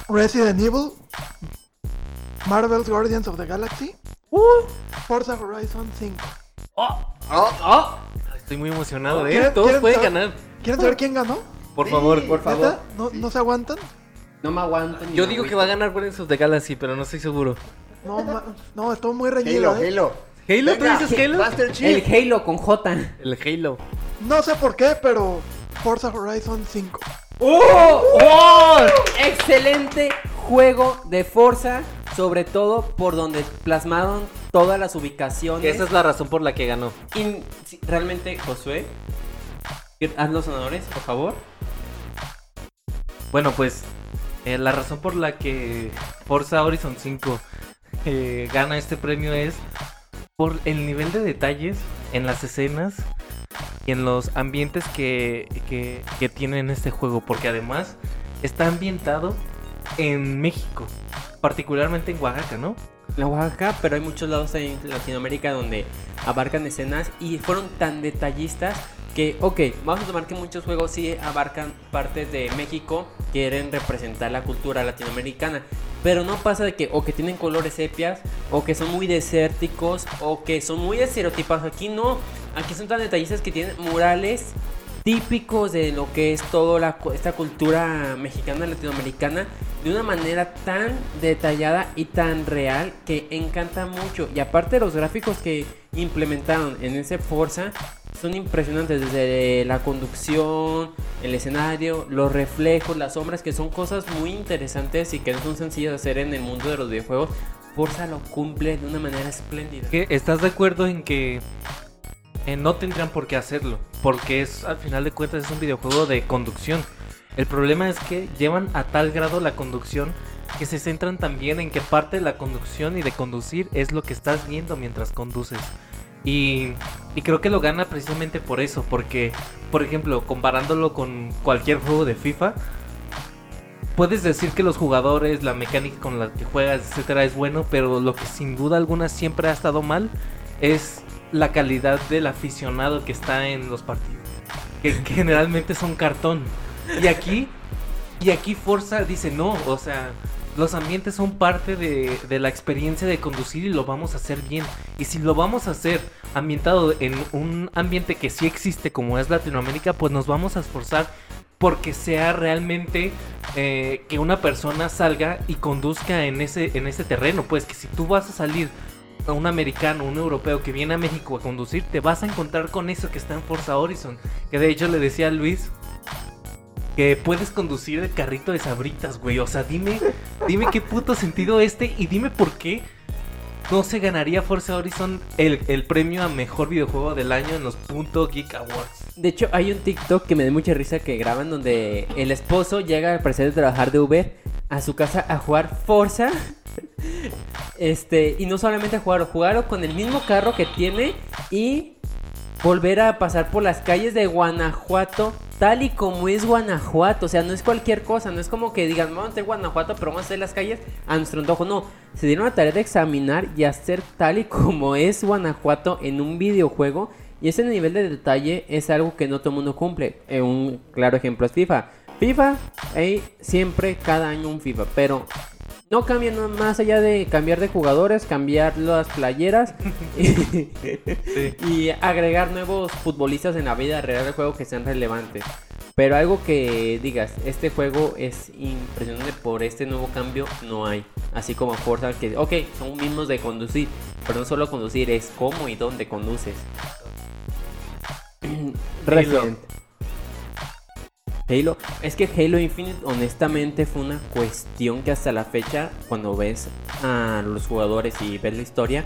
Resident Evil, Marvel's Guardians of the Galaxy, Forza Horizon 5. ¡Oh! ¡Oh! ¡Oh! Estoy muy emocionado, ¿eh? ¿Quieren- Todos quieren pueden saber- ganar. ¿Quieren saber quién ganó? Por favor. Por favor. ¿Neta? ¿No, ¿No se aguantan? No me aguanto ni Yo digo que va a ganar Guardians of the Galaxy, pero no estoy seguro. No, ma- no, estuvo muy reñido. Halo, ¿eh? Halo. ¿Halo? ¿Tú dices Halo? Master Chief. El Halo con J. El Halo. No sé por qué, pero Forza Horizon 5. ¡Oh! ¡Oh! Excelente juego de Forza, sobre todo por donde plasmaron todas las ubicaciones. Esa es la razón por la que ganó. Y sí, realmente, Josué, haz los honores, por favor. Bueno, pues eh, la razón por la que Forza Horizon 5 eh, gana este premio es por el nivel de detalles en las escenas y en los ambientes que, que, tiene en este juego, porque además está ambientado en México, particularmente en Oaxaca, ¿no? La Oaxaca, pero hay muchos lados en Latinoamérica donde abarcan escenas y fueron tan detallistas que, ok, vamos a tomar que muchos juegos sí abarcan partes de México, quieren representar la cultura latinoamericana, pero no pasa de que o que tienen colores sepias, o que son muy desérticos, o que son muy estereotipados. Aquí no, aquí son tan detallistas que tienen murales típicos de lo que es toda esta cultura mexicana latinoamericana de una manera tan detallada y tan real que encanta mucho y aparte los gráficos que implementaron en ese Forza son impresionantes desde la conducción, el escenario, los reflejos, las sombras que son cosas muy interesantes y que no son sencillas de hacer en el mundo de los videojuegos. Forza lo cumple de una manera espléndida. ¿Estás de acuerdo en que eh, no tendrían por qué hacerlo? Porque es, al final de cuentas, es un videojuego de conducción. El problema es que llevan a tal grado la conducción que se centran también en que parte de la conducción y de conducir es lo que estás viendo mientras conduces. Y, y creo que lo gana precisamente por eso, porque, por ejemplo, comparándolo con cualquier juego de FIFA, puedes decir que los jugadores, la mecánica con la que juegas, etcétera, es bueno, pero lo que sin duda alguna siempre ha estado mal es la calidad del aficionado que está en los partidos, que, que [laughs] generalmente son cartón. Y aquí, y aquí Forza dice no, o sea, los ambientes son parte de, la experiencia de conducir y lo vamos a hacer bien. Y si lo vamos a hacer ambientado en un ambiente que sí existe como es Latinoamérica, pues nos vamos a esforzar porque sea realmente eh, que una persona salga y conduzca en ese, en ese terreno. Pues que si tú vas a salir a un americano, un europeo que viene a México a conducir, te vas a encontrar con eso que está en Forza Horizon. Que de hecho le decía a Luis que puedes conducir el carrito de sabritas, güey. O sea, dime, dime qué puto sentido este y dime por qué no se ganaría Forza Horizon el, el premio a mejor videojuego del año en los Punto Geek Awards. De hecho, hay un TikTok que me da mucha risa que graban donde el esposo llega al parecer de trabajar de Uber a su casa a jugar Forza. Este, y no solamente a jugar, con el mismo carro que tiene y volver a pasar por las calles de Guanajuato tal y como es Guanajuato. O sea, no es cualquier cosa, no es como que digan, vamos a hacer Guanajuato, pero vamos a hacer las calles a nuestro antojo. No, se dieron la tarea de examinar y hacer tal y como es Guanajuato en un videojuego. Y ese nivel de detalle es algo que no todo el mundo cumple. Eh, un claro ejemplo es FIFA. FIFA, hay siempre cada año un FIFA, pero no cambian no- más allá de cambiar de jugadores, cambiar las playeras [laughs] y, y agregar nuevos futbolistas en la vida real del juego que sean relevantes. Pero algo que digas, este juego es impresionante por este nuevo cambio, no hay. Así como Forza, que, ok, son mismos de conducir, pero no solo conducir, es cómo y dónde conduces. [clears throat] Resident. Halo, es que Halo Infinite honestamente fue una cuestión que hasta la fecha, cuando ves a los jugadores y ves la historia,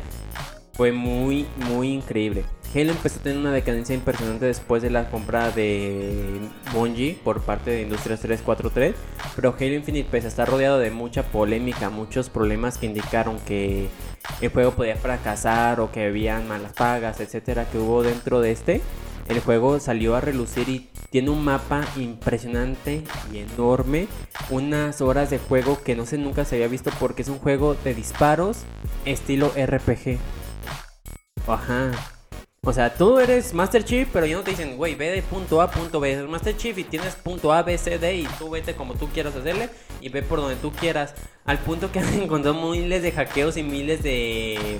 fue muy, muy increíble. Halo empezó a tener una decadencia impresionante después de la compra de Bungie por parte de Industrias 343, pero Halo Infinite pese a estar rodeado de mucha polémica, muchos problemas que indicaron que el juego podía fracasar o que habían malas pagas, etcétera, que hubo dentro de este. El juego salió a relucir y tiene un mapa impresionante y enorme. Unas horas de juego que no sé nunca se había visto porque es un juego de disparos estilo RPG. Ajá. O sea, tú eres Master Chief, pero ya no te dicen, güey, ve de punto A punto B. Eres Master Chief y tienes punto A, B, C, D y tú vete como tú quieras hacerle y ve por donde tú quieras. Al punto que [laughs] han encontrado miles de hackeos y miles de...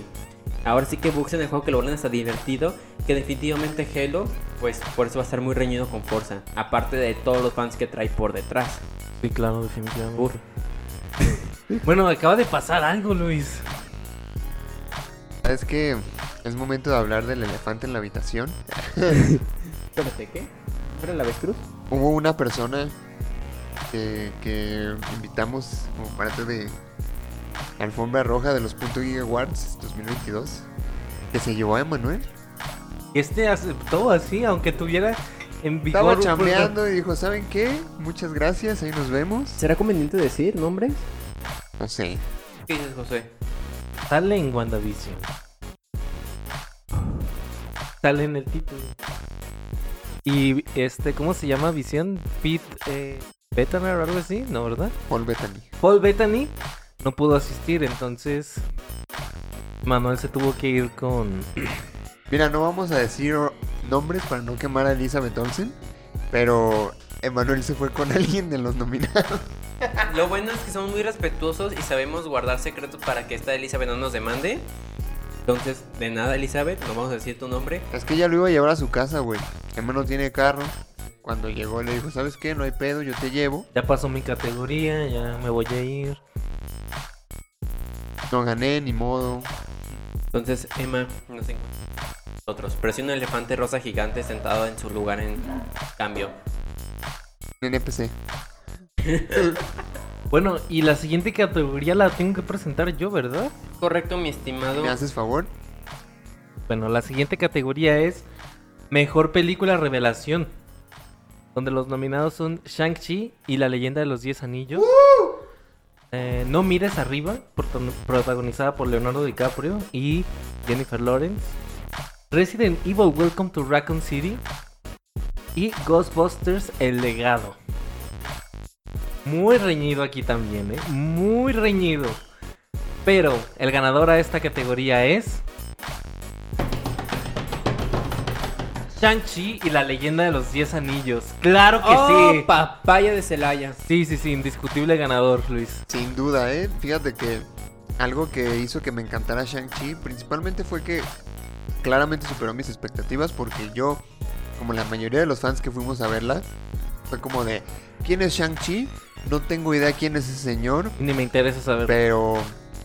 Ahora sí que bugs en el juego que lo vuelven hasta divertido. Que definitivamente Halo, pues por eso va a estar muy reñido con Forza. Aparte de todos los fans que trae por detrás. Sí, claro, definitivamente. Ur. [laughs] Bueno, acaba de pasar algo, Luis. ¿Sabes que Es momento de hablar del elefante en la habitación. [laughs] Espérate, ¿qué? ¿Era el avestruz? Hubo una persona que, que invitamos como parte de la alfombra roja de los Punto Geek Awards 2022 que se llevó a Emanuel. Este aceptó así, aunque tuviera en vigor. Estaba chambeando y dijo, ¿saben qué? Muchas gracias, ahí nos vemos. ¿Será conveniente decir nombres? No sé. ¿Qué dices, José? Sale en WandaVision. Sale en el título. Y este, ¿cómo se llama? Visión Pete eh, Bettany o algo así, ¿no, verdad? Paul Bettany. Paul Bettany no pudo asistir, entonces Manuel se tuvo que ir con [clears throat] Mira, no vamos a decir nombres para no quemar a Elizabeth Olsen, pero Emanuel se fue con [laughs] alguien de los nominados. Lo bueno es que somos muy respetuosos y sabemos guardar secretos para que esta Elizabeth no nos demande. Entonces, de nada, Elizabeth, no vamos a decir tu nombre. Es que ella lo iba a llevar a su casa, güey. Emma no tiene carro. Cuando llegó le dijo, ¿sabes qué? No hay pedo, yo te llevo. ya pasó mi categoría, ya me voy a ir. No gané, ni modo. Entonces, Emma, no sé. Nosotros. Presiona un elefante rosa gigante sentado en su lugar en cambio. En NPC. [laughs] Bueno, y la siguiente categoría la tengo que presentar yo, ¿verdad? Correcto, mi estimado. ¿Me haces favor? Bueno, la siguiente categoría es Mejor Película Revelación. Donde los nominados son Shang-Chi y La Leyenda de los Diez Anillos. Eh, No mires arriba, protagonizada por Leonardo DiCaprio y Jennifer Lawrence. Resident Evil Welcome to Raccoon City. Y Ghostbusters El legado. Muy reñido aquí también, ¿eh? Muy reñido. Pero el ganador a esta categoría es... Shang-Chi y la leyenda de los 10 anillos. ¡Claro que ¡Oh, sí! papaya de Celaya! Sí, sí, sí, indiscutible ganador, Luis. Sin duda, ¿eh? Fíjate que algo que hizo que me encantara Shang-Chi principalmente fue que claramente superó mis expectativas porque yo, como la mayoría de los fans que fuimos a verla, fue como de, ¿quién es Shang-Chi? No tengo idea quién es ese señor, Ni me interesa saber. pero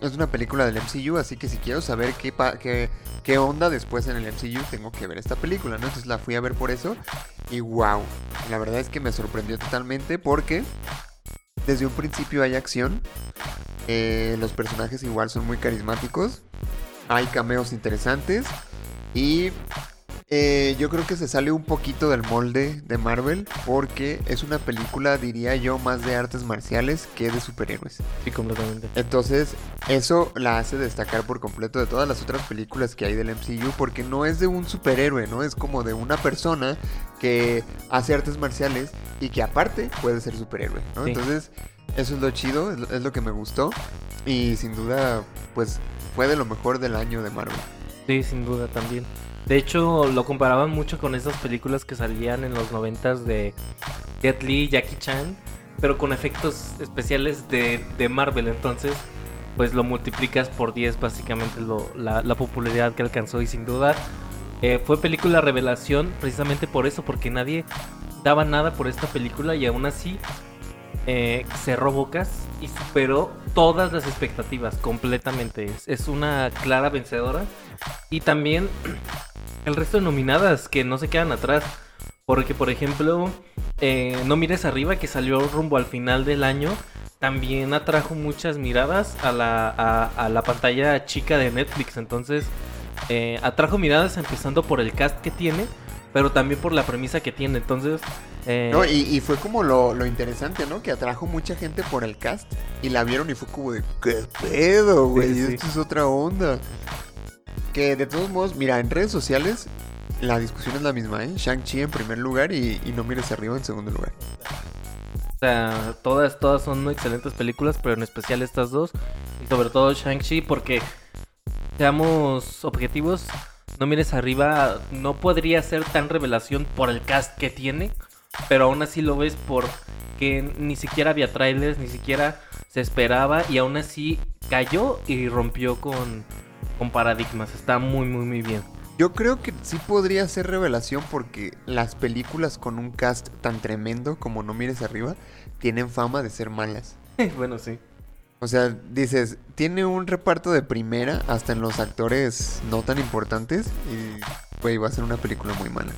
es una película del MCU, así que si quiero saber qué, qué, qué onda después en el MCU, tengo que ver esta película, ¿no? Entonces la fui a ver por eso y wow, la verdad es que me sorprendió totalmente porque desde un principio hay acción, eh, los personajes igual son muy carismáticos, hay cameos interesantes y eh, yo creo que se sale un poquito del molde de Marvel porque es una película, diría yo, más de artes marciales que de superhéroes. Sí, completamente. Entonces, eso la hace destacar por completo de todas las otras películas que hay del MCU, porque no es de un superhéroe, ¿no? Es como de una persona que hace artes marciales y que aparte puede ser superhéroe, ¿no? Sí. Entonces, eso es lo chido, es lo, es lo que me gustó y sin duda, pues fue de lo mejor del año de Marvel. Sí, sin duda también. De hecho, lo comparaban mucho con esas películas que salían en los noventas de Jet Li, Jackie Chan, pero con efectos especiales de, de Marvel. Entonces, pues lo multiplicas por 10 básicamente lo- la, la popularidad que alcanzó y sin duda eh, fue película revelación precisamente por eso, porque nadie daba nada por esta película y aún así eh, cerró bocas y superó todas las expectativas completamente. Es, una clara vencedora. Y también [clears throat] el resto de nominadas que no se quedan atrás. Porque, por ejemplo, eh, No Mires Arriba, que salió rumbo al final del año, también atrajo muchas miradas a la, a la pantalla chica de Netflix. Entonces, eh, atrajo miradas empezando por el cast que tiene, pero también por la premisa que tiene. Entonces, eh, No, y, y fue como lo, lo interesante, ¿no? Que atrajo mucha gente por el cast y la vieron y fue como de, ¿qué pedo, güey? Sí, sí. Esto es otra onda. Que de todos modos, mira, en redes sociales la discusión es la misma, ¿eh? Shang-Chi en primer lugar y, y No Mires Arriba en segundo lugar. O sea, todas, todas son excelentes películas, pero en especial estas dos. Y sobre todo Shang-Chi, porque seamos objetivos, no mires arriba, no podría ser tan revelación por el cast que tiene, pero aún así lo ves porque ni siquiera había trailers, ni siquiera se esperaba, y aún así cayó y rompió con, con paradigmas. Está muy, muy, muy bien. Yo creo que sí podría ser revelación porque las películas con un cast tan tremendo como No Mires Arriba tienen fama de ser malas. [laughs] bueno, sí. O sea, dices, tiene un reparto de primera hasta en los actores no tan importantes y, güey, va a ser una película muy mala.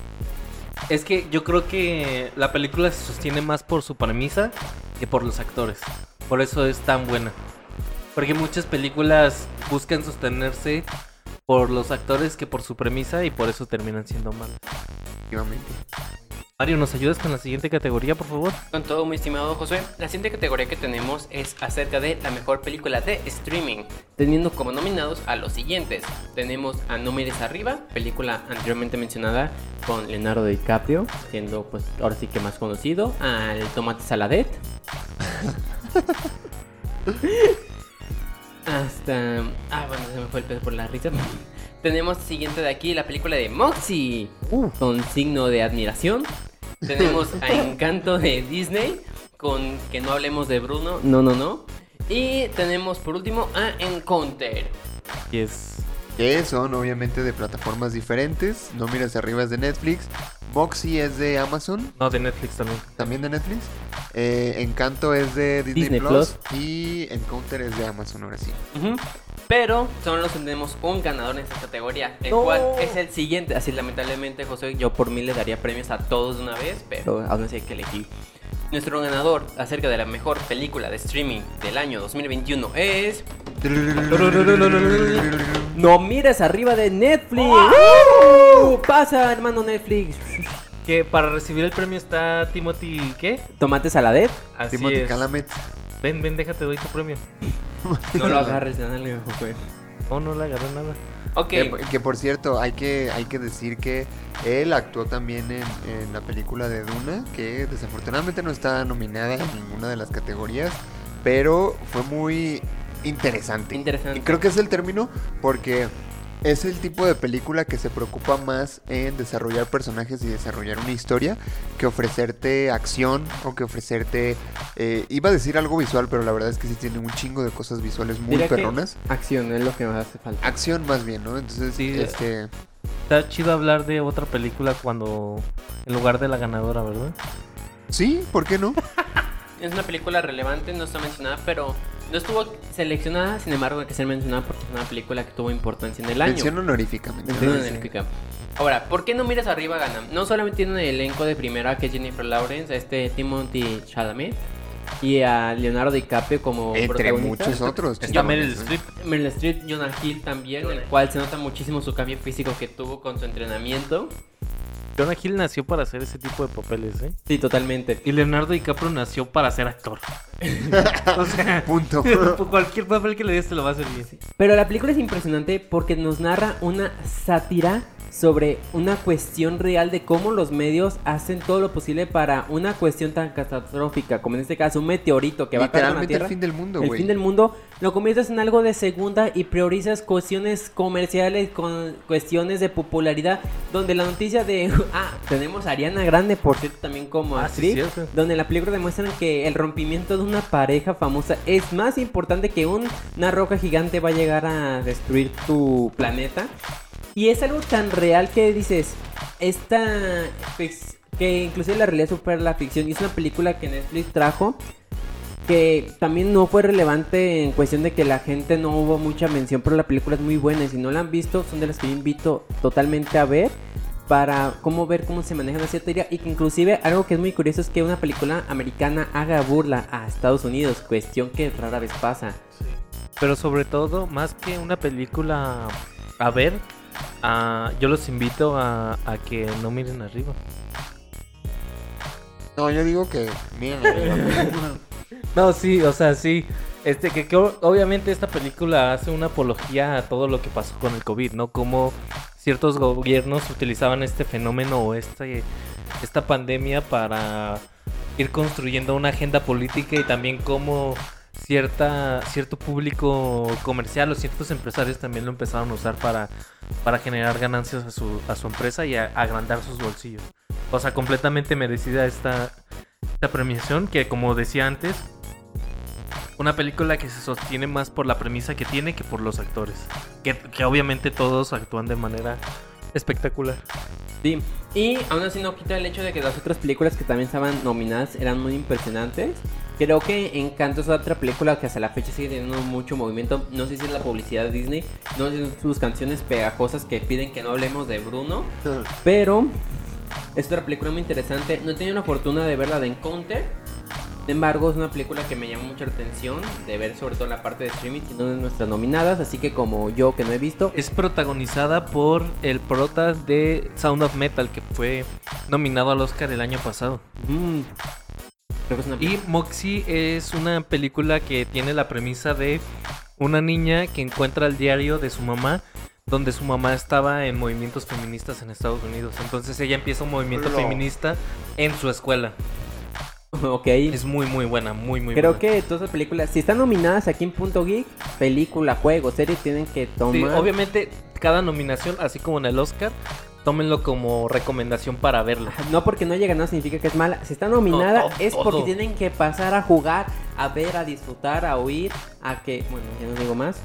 Es que yo creo que la película se sostiene más por su premisa que por los actores. Por eso es tan buena. Porque muchas películas buscan sostenerse por los actores que por su premisa y por eso terminan siendo malas. Efectivamente. Mario, ¿nos ayudas con la siguiente categoría, por favor? Con todo, muy estimado Josué, la siguiente categoría que tenemos es acerca de la mejor película de streaming, teniendo como nominados a los siguientes. Tenemos a No Mires Arriba, película anteriormente mencionada con Leonardo DiCaprio, siendo pues ahora sí que más conocido, al Tomate Saladet. [laughs] Hasta... Ah, bueno, se me fue el pedo por la risa. Tenemos siguiente de aquí la película de Moxie, con signo de admiración. Tenemos [laughs] a Encanto de Disney, con que no hablemos de Bruno, no, no, no. Y tenemos por último a Encounter. Y es... Que son obviamente de plataformas diferentes. No Mires Arriba es de Netflix. Moxie es de Amazon, No, de Netflix también. también de Netflix. Eh, Encanto es de Disney, Disney Plus, Y Encounter es de Amazon, ahora sí. Ujú. Pero solo tenemos un ganador en esta categoría, el No. cual es el siguiente. Así lamentablemente, José, yo por mí le daría premios a todos de una vez, pero aún así hay que elegir. Nuestro ganador acerca de la mejor película de streaming del año 2021 es... No mires arriba de Netflix. ¡Uh! Pasa, hermano Netflix. Que para recibir el premio está Timothy... ¿Qué? Tomate Saladet. Así Timothy es. Chalamet. Ven, ven, déjate, doy tu premio. [laughs] No lo agarres, dale, güey. Oh, no le agarré nada. Ok. Que, que, por cierto, hay que, hay que decir que él actuó también en, en la película de Duna, que desafortunadamente no está nominada en ninguna de las categorías, pero fue muy interesante. Interesante. Y creo que es el término porque es el tipo de película que se preocupa más en desarrollar personajes y desarrollar una historia que ofrecerte acción o que ofrecerte... eh, iba a decir algo visual, pero la verdad es que sí tiene un chingo de cosas visuales muy Diría que perronas. Acción es lo que más hace falta. Acción más bien, ¿no? Entonces, Sí, este... Está chido hablar de otra película cuando. En lugar de la ganadora, ¿verdad? Sí, ¿por qué no? [laughs] Es una película relevante, no está mencionada, pero no estuvo seleccionada, sin embargo hay que ser mencionada porque es una película que tuvo importancia en el año. Mención honoríficamente. Mención ¿no? honorífica. Ahora, ¿por qué no miras arriba gana? No solamente tiene un elenco de primera que es Jennifer Lawrence, a este Timothy Chalamet y a Leonardo DiCaprio como Entre muchos otros. Está Meryl. Streep. Meryl Streep, Jonah Hill también, el cual se nota muchísimo su cambio físico que tuvo con su entrenamiento. Jonah Hill nació para hacer ese tipo de papeles, ¿eh? Sí, totalmente. Y Leonardo DiCaprio nació para ser actor. [laughs] o sea, Punto. [laughs] cualquier papel que le des te lo va a hacer bien. Pero la película es impresionante porque nos narra una sátira sobre una cuestión real de cómo los medios hacen todo lo posible para una cuestión tan catastrófica, como en este caso un meteorito que va a caer en la el Tierra. fin del mundo, el fin del mundo. Lo conviertes en algo de segunda y priorizas cuestiones comerciales con cuestiones de popularidad donde la noticia de [laughs] ah tenemos a Ariana Grande por cierto también como Ah, sí, actriz donde en la película demuestran que el rompimiento de una pareja famosa es más importante que un- una roca gigante va a llegar a destruir tu planeta y es algo tan real que dices esta que inclusive la realidad supera la ficción. Y es una película que Netflix trajo que también no fue relevante en cuestión de que la gente no hubo mucha mención, pero la película es muy buena. Y si no la han visto son de las que yo invito totalmente a ver para cómo ver cómo se maneja la teoría y que inclusive algo que es muy curioso es que una película americana haga burla a Estados Unidos, cuestión que rara vez pasa. Pero sobre todo, más que una película a ver, ah, yo los invito a, a que no miren arriba. No, yo digo que. Miren, arriba. [laughs] No, sí, o sea, sí. Este, que, que obviamente esta película hace una apología a todo lo que pasó con el COVID, ¿no? Como ciertos gobiernos utilizaban este fenómeno o este, esta pandemia para ir construyendo una agenda política y también como cierta, cierto público comercial o ciertos empresarios también lo empezaron a usar para, para generar ganancias a su, a su empresa y a- agrandar sus bolsillos. O sea, completamente merecida esta, esta premiación que como decía antes, una película que se sostiene más por la premisa que tiene que por los actores. Que, que obviamente todos actúan de manera espectacular. Sí, y aún así no quita el hecho de que las otras películas que también estaban nominadas eran muy impresionantes. Creo que Encanto es otra película que hasta la fecha sigue teniendo mucho movimiento. No sé si es la publicidad de Disney, no sé si son sus canciones pegajosas que piden que no hablemos de Bruno. [laughs] Pero es otra película muy interesante. No he tenido la fortuna de verla de Encounter. Sin embargo, es una película que me llama mucha atención de ver, sobre todo en la parte de streaming, y no de nuestras nominadas. Así que, como yo que no he visto, Es protagonizada por el prota de Sound of Metal que fue nominado al Oscar el año pasado. mm, creo que es una Y Moxie es una película que tiene la premisa de una niña que encuentra el diario de su mamá donde su mamá estaba en movimientos feministas en Estados Unidos. Entonces ella empieza un movimiento feminista en su escuela. [laughs] Ok. Es muy muy buena, muy muy Creo buena. que todas las películas, si están nominadas aquí en Punto Geek, película, juego, serie, tienen que tomar. Sí, obviamente cada nominación, así como en el Oscar, tómenlo como recomendación para verla. No porque no haya ganado significa que es mala. Si está nominada No, es porque todo. tienen que pasar a jugar, a ver, a disfrutar, a oír, a que. Bueno, ya no digo más.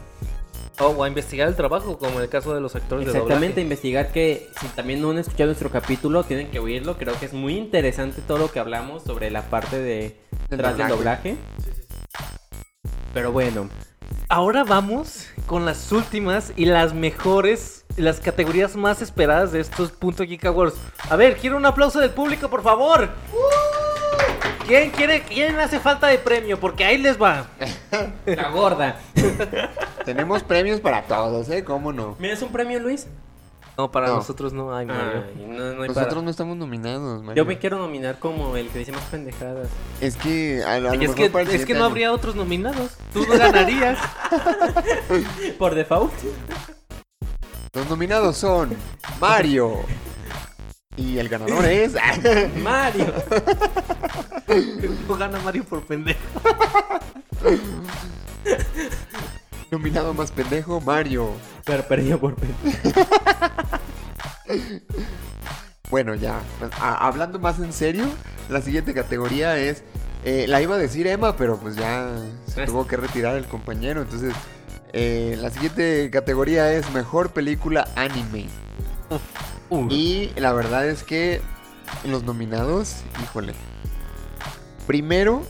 O a investigar el trabajo, como en el caso de los actores Exactamente, de investigar que si también no han escuchado nuestro capítulo, tienen que oírlo. Creo que es muy interesante todo lo que hablamos sobre la parte de Del tras del doblaje. doblaje. Pero bueno, Ahora vamos con las últimas y las mejores, las categorías más esperadas de estos Punto Geek Awards. A ver, quiero un aplauso del público, por favor. ¿Quién quiere, quién hace falta de premio? Porque ahí les va. [laughs] la gorda. Tenemos premios para todos, ¿eh? ¿Cómo no? ¿Me das un premio, Luis? No, para No. nosotros no hay Mario. Ay, no, no hay Nosotros para- no estamos nominados, Mario. Yo me quiero nominar como el que dice más pendejadas. Es que a, a lo es mejor que, para el es que siguiente no año. habría otros nominados. Tú no ganarías. [laughs] Por default. Los nominados son Mario. Y el ganador es. [laughs] Mario. No gana Mario por pendejo. Nominado más pendejo, Mario. Pero perdió por pendejo. Bueno, ya. pues, a- hablando más en serio, la siguiente categoría es. eh, la iba a decir Emma, pero pues ya se tuvo que retirar el compañero. Entonces, eh, la siguiente categoría es mejor película anime. Uh, Y la verdad es que los nominados, híjole. Primero,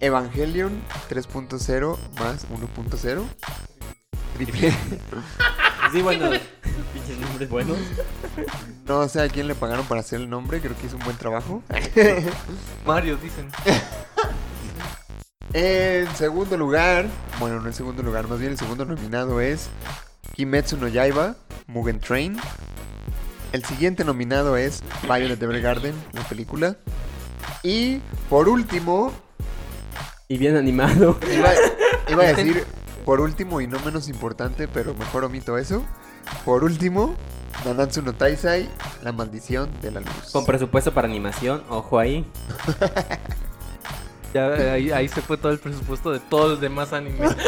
Evangelion 3.0 más 1.0. Triple. [laughs] Sí, bueno. Pinches nombres buenos. No sé a quién le pagaron para hacer el nombre, creo que hizo un buen trabajo. [laughs] Mario, dicen. [laughs] En segundo lugar, bueno, no en segundo lugar, más bien el segundo nominado es Kimetsu no Yaiba, Mugen Train. El siguiente nominado es Violet Evergarden, la película. Y por último, Y bien animado. iba, iba a [laughs] decir por último y no menos importante, pero mejor omito eso. Por último, Nanatsu no Taisai, la maldición de la luz. Con presupuesto para animación, ojo ahí. [laughs] Ya ahí, ahí se fue todo el presupuesto de todos los demás animes. [laughs]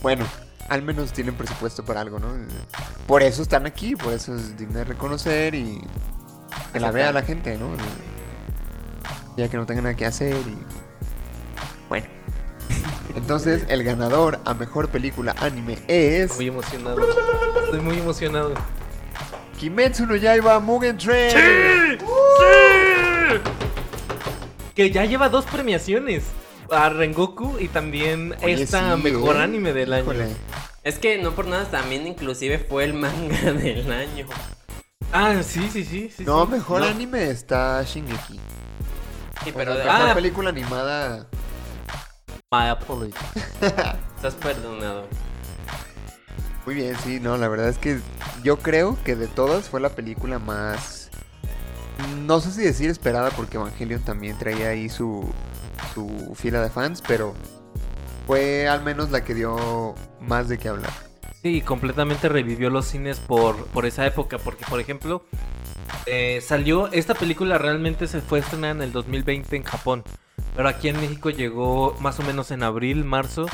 Bueno, al menos tienen presupuesto para algo, ¿no? Por eso están aquí, por eso es digno de reconocer y que la vea la gente, ¿no? Ya que no tengan nada que hacer y... Bueno. [laughs] Entonces, el ganador a mejor película anime es Muy emocionado. Estoy muy emocionado. Kimetsu no Yaiba Mugen Train. Que ya lleva dos premiaciones. A Rengoku y también Oye, esta sí, mejor ¿eh? anime del año. Híjole. Es que no por nada también inclusive fue el manga [laughs] del año. Ah, sí, sí, sí. sí No, sí. mejor No. anime está Shingeki. Sí, O pero sea, de- mejor ah. película animada. My apology. [laughs] estás perdonado. Muy bien, sí, no, la verdad es que yo creo que de todas fue la película más... No sé si decir esperada porque Evangelion también traía ahí su, su fila de fans, pero fue al menos la que dio más de qué hablar. Sí, completamente revivió los cines por, por esa época. Porque, por ejemplo, eh, salió. Esta película realmente se fue estrenada en el 2020 en Japón. Pero aquí en México llegó más o menos en abril, marzo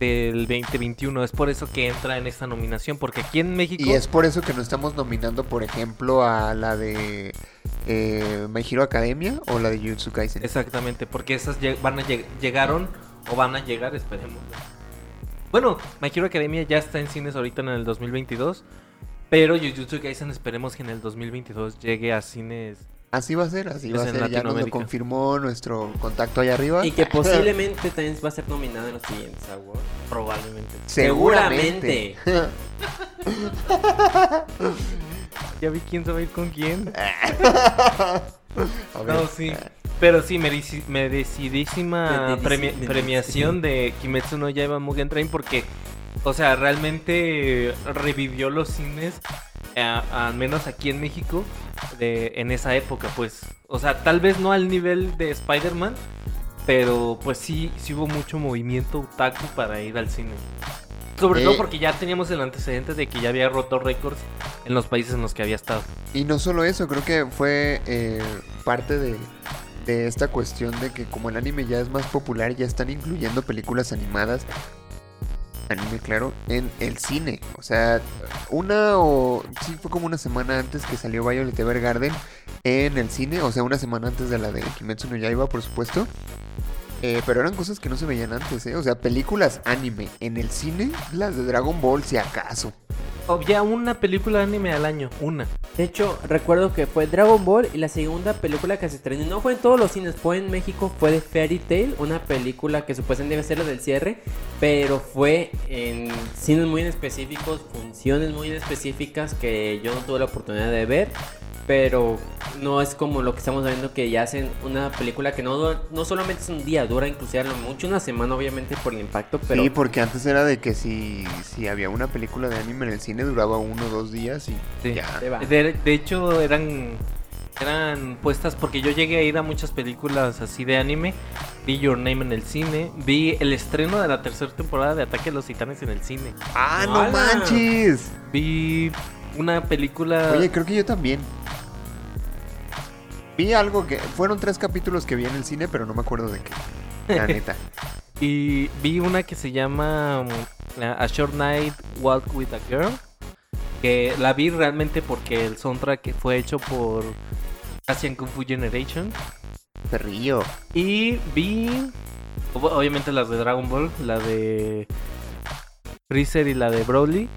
del 2021. Es por eso que entra en esta nominación. Porque aquí en México. Y es por eso que no estamos nominando, por ejemplo, a la de eh, My Hero Academia o la de Jujutsu Kaisen. Exactamente, porque esas van a lleg- llegaron o van a llegar, esperemos. Bueno, My Hero Academia ya está en cines ahorita en el 2022. Pero Jujutsu Kaisen esperemos que en el 2022 llegue a cines. Así va a ser, así va a en ser. Ya nos lo confirmó nuestro contacto allá arriba. Y que posiblemente también va a ser nominado en los siguientes awards. Probablemente. Seguramente. [laughs] Ya vi quién se va a ir con quién. [laughs] No, sí. Pero sí, mereci- merecidísima Mereci- premi- mereci- premiación de Kimetsu no Yaiba Mugen Train porque, o sea, realmente revivió los cines, eh, al menos aquí en México, de, en esa época, pues. O sea, tal vez no al nivel de Spider-Man, pero pues sí, sí hubo mucho movimiento otaku para ir al cine. Sobre Eh. todo porque ya teníamos el antecedente de que ya había roto récords en los países en los que había estado. Y no solo eso, creo que fue eh, parte de, de esta cuestión de que como el anime ya es más popular, ya están incluyendo películas animadas, anime claro, en el cine. O sea, una o... Sí, fue como una semana antes que salió Violet Evergarden en el cine, o sea, una semana antes de la de Kimetsu no Yaiba, por supuesto. Eh, pero eran cosas que no se veían antes, ¿eh? O sea, películas anime en el cine, las de Dragon Ball, si acaso. Ya una película de anime al año, una. De hecho, recuerdo que fue Dragon Ball y la segunda película que se estrenó, no fue en todos los cines, fue en México, fue de Fairy Tail, una película que supuestamente debe ser la del cierre, pero fue en cines muy en específicos, funciones muy en específicas que yo no tuve la oportunidad de ver. Pero no es como lo que estamos viendo que ya hacen una película que no, no solamente es un día, dura inclusive a lo mucho una semana, obviamente por el impacto, pero Sí, porque antes era de que si, si había una película de anime en el cine duraba uno o dos días y Sí. ya. De, de hecho, eran eran puestas porque yo llegué a ir a muchas películas así de anime. Vi Your Name en el cine. Vi el estreno de la tercera temporada de Ataque a los Titanes en el cine. ¡Ah, no manches! Vi una película. Oye, creo que yo también. Vi algo que... Fueron tres capítulos que vi en el cine, pero no me acuerdo de qué. La [laughs] neta. Y vi una que se llama mm, A Short Night Walk with a Girl. Que la vi realmente porque el soundtrack fue hecho por Asian Kung Fu Generation. Perrillo. Y vi, ob- obviamente las de Dragon Ball, la de Freezer y la de Broly.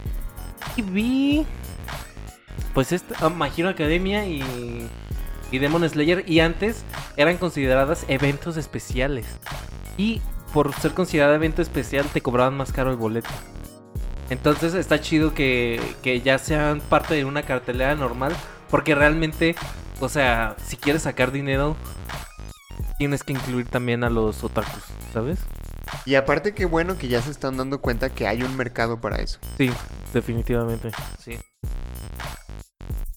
Y vi, pues esta, My Hero Academia y, y Demon Slayer. Y antes eran consideradas eventos especiales. Y por ser considerada evento especial te cobraban más caro el boleto. Entonces está chido que, que ya sean parte de una cartelera normal. Porque realmente, o sea, si quieres sacar dinero, tienes que incluir también a los otakus, ¿sabes? Y aparte qué bueno que ya se están dando cuenta que hay un mercado para eso. Sí, definitivamente. Sí.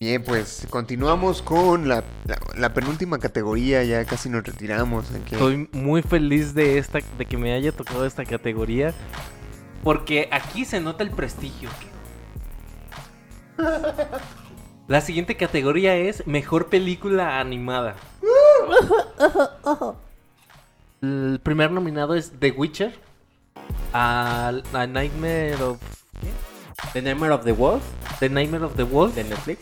Bien, pues continuamos con la, la- la penúltima categoría, ya casi nos retiramos. aquí. Estoy muy feliz de esta, de que me haya tocado esta categoría. Porque aquí se nota el prestigio. [laughs] La siguiente categoría es Mejor Película Animada. El primer nominado es The Witcher. A, a Nightmare of... The Nightmare of the Wolf The Nightmare of the Wolf. de Netflix.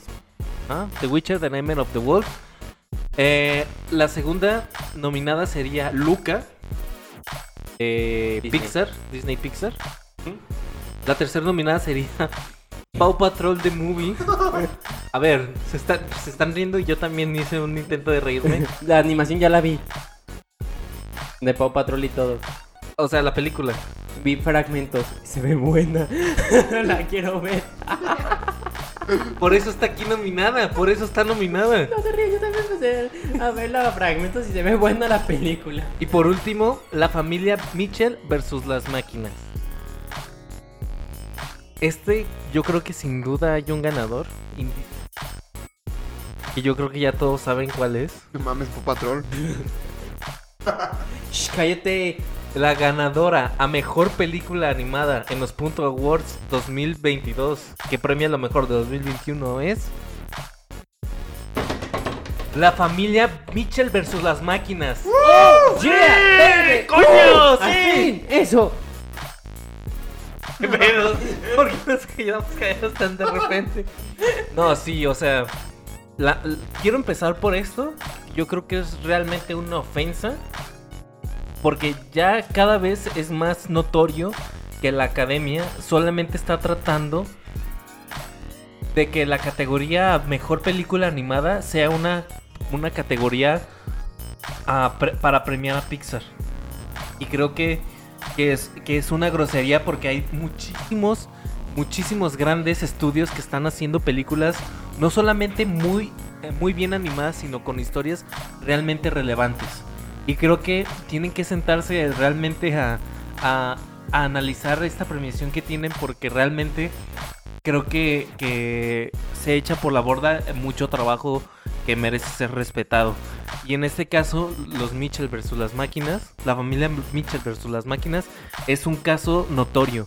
Ah, The Witcher, The Nightmare of the Wolf. Eh, la segunda nominada sería Luca. Disney. Pixar, Disney Pixar. La tercera nominada sería [laughs] Paw Patrol The Movie. [laughs] A ver, se, está- se están riendo y yo también hice un intento de reírme. [laughs] La animación ya la vi. De Paw Patrol y todo. O sea, la película. Vi fragmentos. Se ve buena. la quiero ver. Por eso está aquí nominada, por eso está nominada. No se ríe, yo también empecé a ver los fragmentos y se ve buena la película. Y por último, la familia Mitchell versus las máquinas. Este, yo creo que sin duda hay un ganador. Y yo creo que ya todos saben cuál es. No mames, Patrol. Shh, cállate. La ganadora a mejor película animada en los Punto Awards 2022, que premia lo mejor de 2021, es. La familia Mitchell versus las máquinas. ¡Yeah! ¡Coño! ¡Al ¡Sí! fin! ¡Eso! [laughs] ¿Qué pedo? ¿Por qué nos quedamos callados tan de repente? No, sí, o sea. la- quiero empezar por esto. Yo creo que es realmente una ofensa. Porque ya cada vez es más notorio que la academia solamente está tratando de que la categoría mejor película animada sea una, una categoría ah, para premiar a Pixar. Y creo que, que, es, que es una grosería porque hay muchísimos, muchísimos grandes estudios que están haciendo películas no solamente muy, muy bien animadas, sino con historias realmente relevantes. Y creo que tienen que sentarse realmente a, a- analizar esta premiación que tienen porque realmente creo que, que se echa por la borda mucho trabajo que merece ser respetado. Y en este caso, los Mitchell versus las máquinas, la familia Mitchell versus las máquinas, es un caso notorio.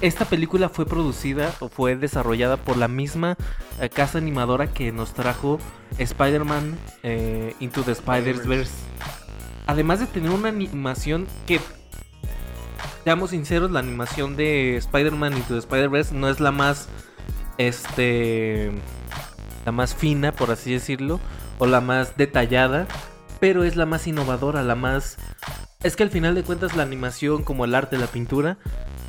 Esta película fue producida o fue desarrollada por la misma eh, casa animadora que nos trajo Spider-Man eh, Into the Spider-Verse. Además de tener una animación que, seamos sinceros, la animación de Spider-Man Into the Spider-Verse no es la más, este, la más fina, por así decirlo, o la más detallada, pero es la más innovadora, la más... Es que al final de cuentas la animación, como el arte, la pintura,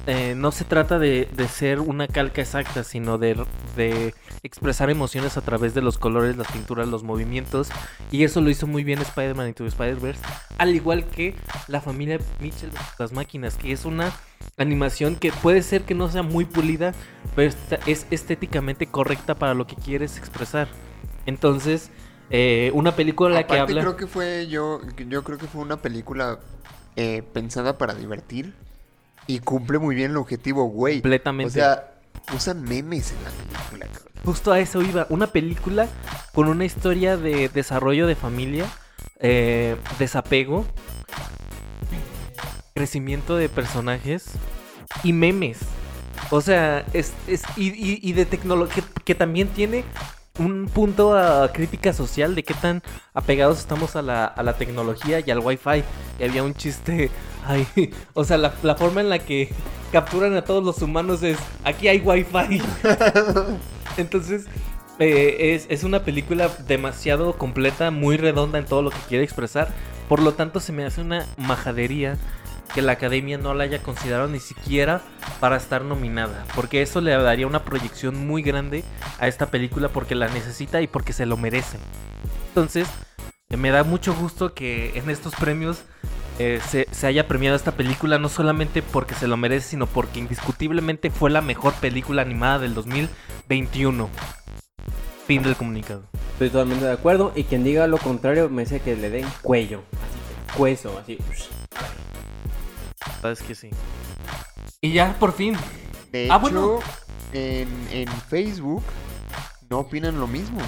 eh, no se trata de, de ser una calca exacta, sino de, de expresar emociones a través de los colores, las pinturas, los movimientos. Y eso lo hizo muy bien Spider-Man Into Spider-Verse. Al igual que la familia Mitchell, las máquinas, que es una animación que puede ser que no sea muy pulida, pero esta- es estéticamente correcta para lo que quieres expresar. Entonces, eh, una película que Aparte, habla... creo que fue yo, yo creo que fue una película eh, pensada para divertir y cumple muy bien el objetivo, güey. Completamente. O sea, usan memes en la película, cabrón. Justo a eso iba. Una película con una historia de desarrollo de familia, eh, desapego, crecimiento de personajes y memes. O sea, es, es- y, y- y de tecnología que, que también tiene un punto a crítica social de qué tan apegados estamos a la, a la tecnología y al wifi. Y había un chiste, ay, [laughs] o sea, la, la forma en la que capturan a todos los humanos es, aquí hay wifi. [laughs] Entonces, eh, es, es una película demasiado completa, muy redonda en todo lo que quiere expresar. Por lo tanto, se me hace una majadería que la academia no la haya considerado ni siquiera para estar nominada. Porque eso le daría una proyección muy grande a esta película porque la necesita y porque se lo merece. Entonces, me da mucho gusto que en estos premios eh, se, se haya premiado esta película, no solamente porque se lo merece, sino porque indiscutiblemente fue la mejor película animada del 2021. Fin del comunicado. Estoy totalmente de acuerdo. Y quien diga lo contrario me dice que le den cuello. Así, cueso, así. Sabes que sí. Y ya, por fin. De Ah, hecho, bueno. en, en Facebook no opinan lo mismo.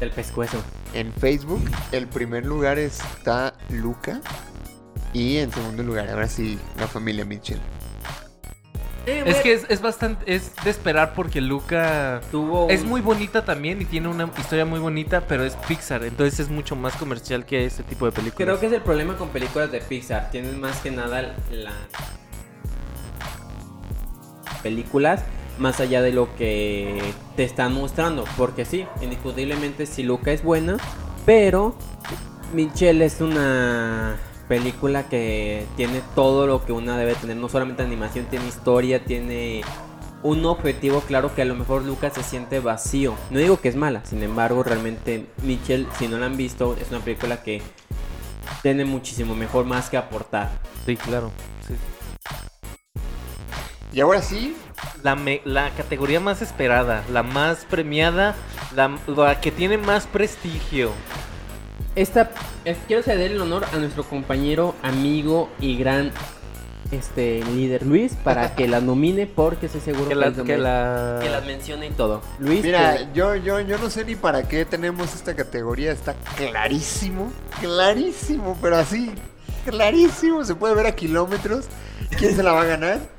El pescuezo. En Facebook, el primer lugar está Luca. Y en segundo lugar, ahora sí, la familia Mitchell. Es que es, es bastante. Es de esperar porque Luca. tuvo. Es muy bonita también y tiene una historia muy bonita, pero es Pixar, entonces es mucho más comercial que este tipo de películas. Creo que es el problema con películas de Pixar. Tienen más que nada la. Películas más allá de lo que te están mostrando. Porque sí, indiscutiblemente si Luca es buena. Pero Michelle es una película que tiene todo lo que una debe tener. No solamente animación, tiene historia, tiene un objetivo claro que a lo mejor Lucas se siente vacío. No digo que es mala, sin embargo, realmente Michelle, si no la han visto, es una película que tiene muchísimo mejor más que aportar. Sí, claro. sí. Y ahora sí, La, me- la categoría más esperada, la más premiada, la, la que tiene más prestigio. Esta, es- quiero ceder el honor a nuestro compañero, amigo y gran este líder Luis para [laughs] que la nomine porque estoy seguro Que que, la, que la- que las mencione y todo. Luis, mira, que- yo, yo, yo no sé ni para qué tenemos esta categoría. Está clarísimo, clarísimo, pero así, clarísimo. Se puede ver a kilómetros quién se la va a ganar.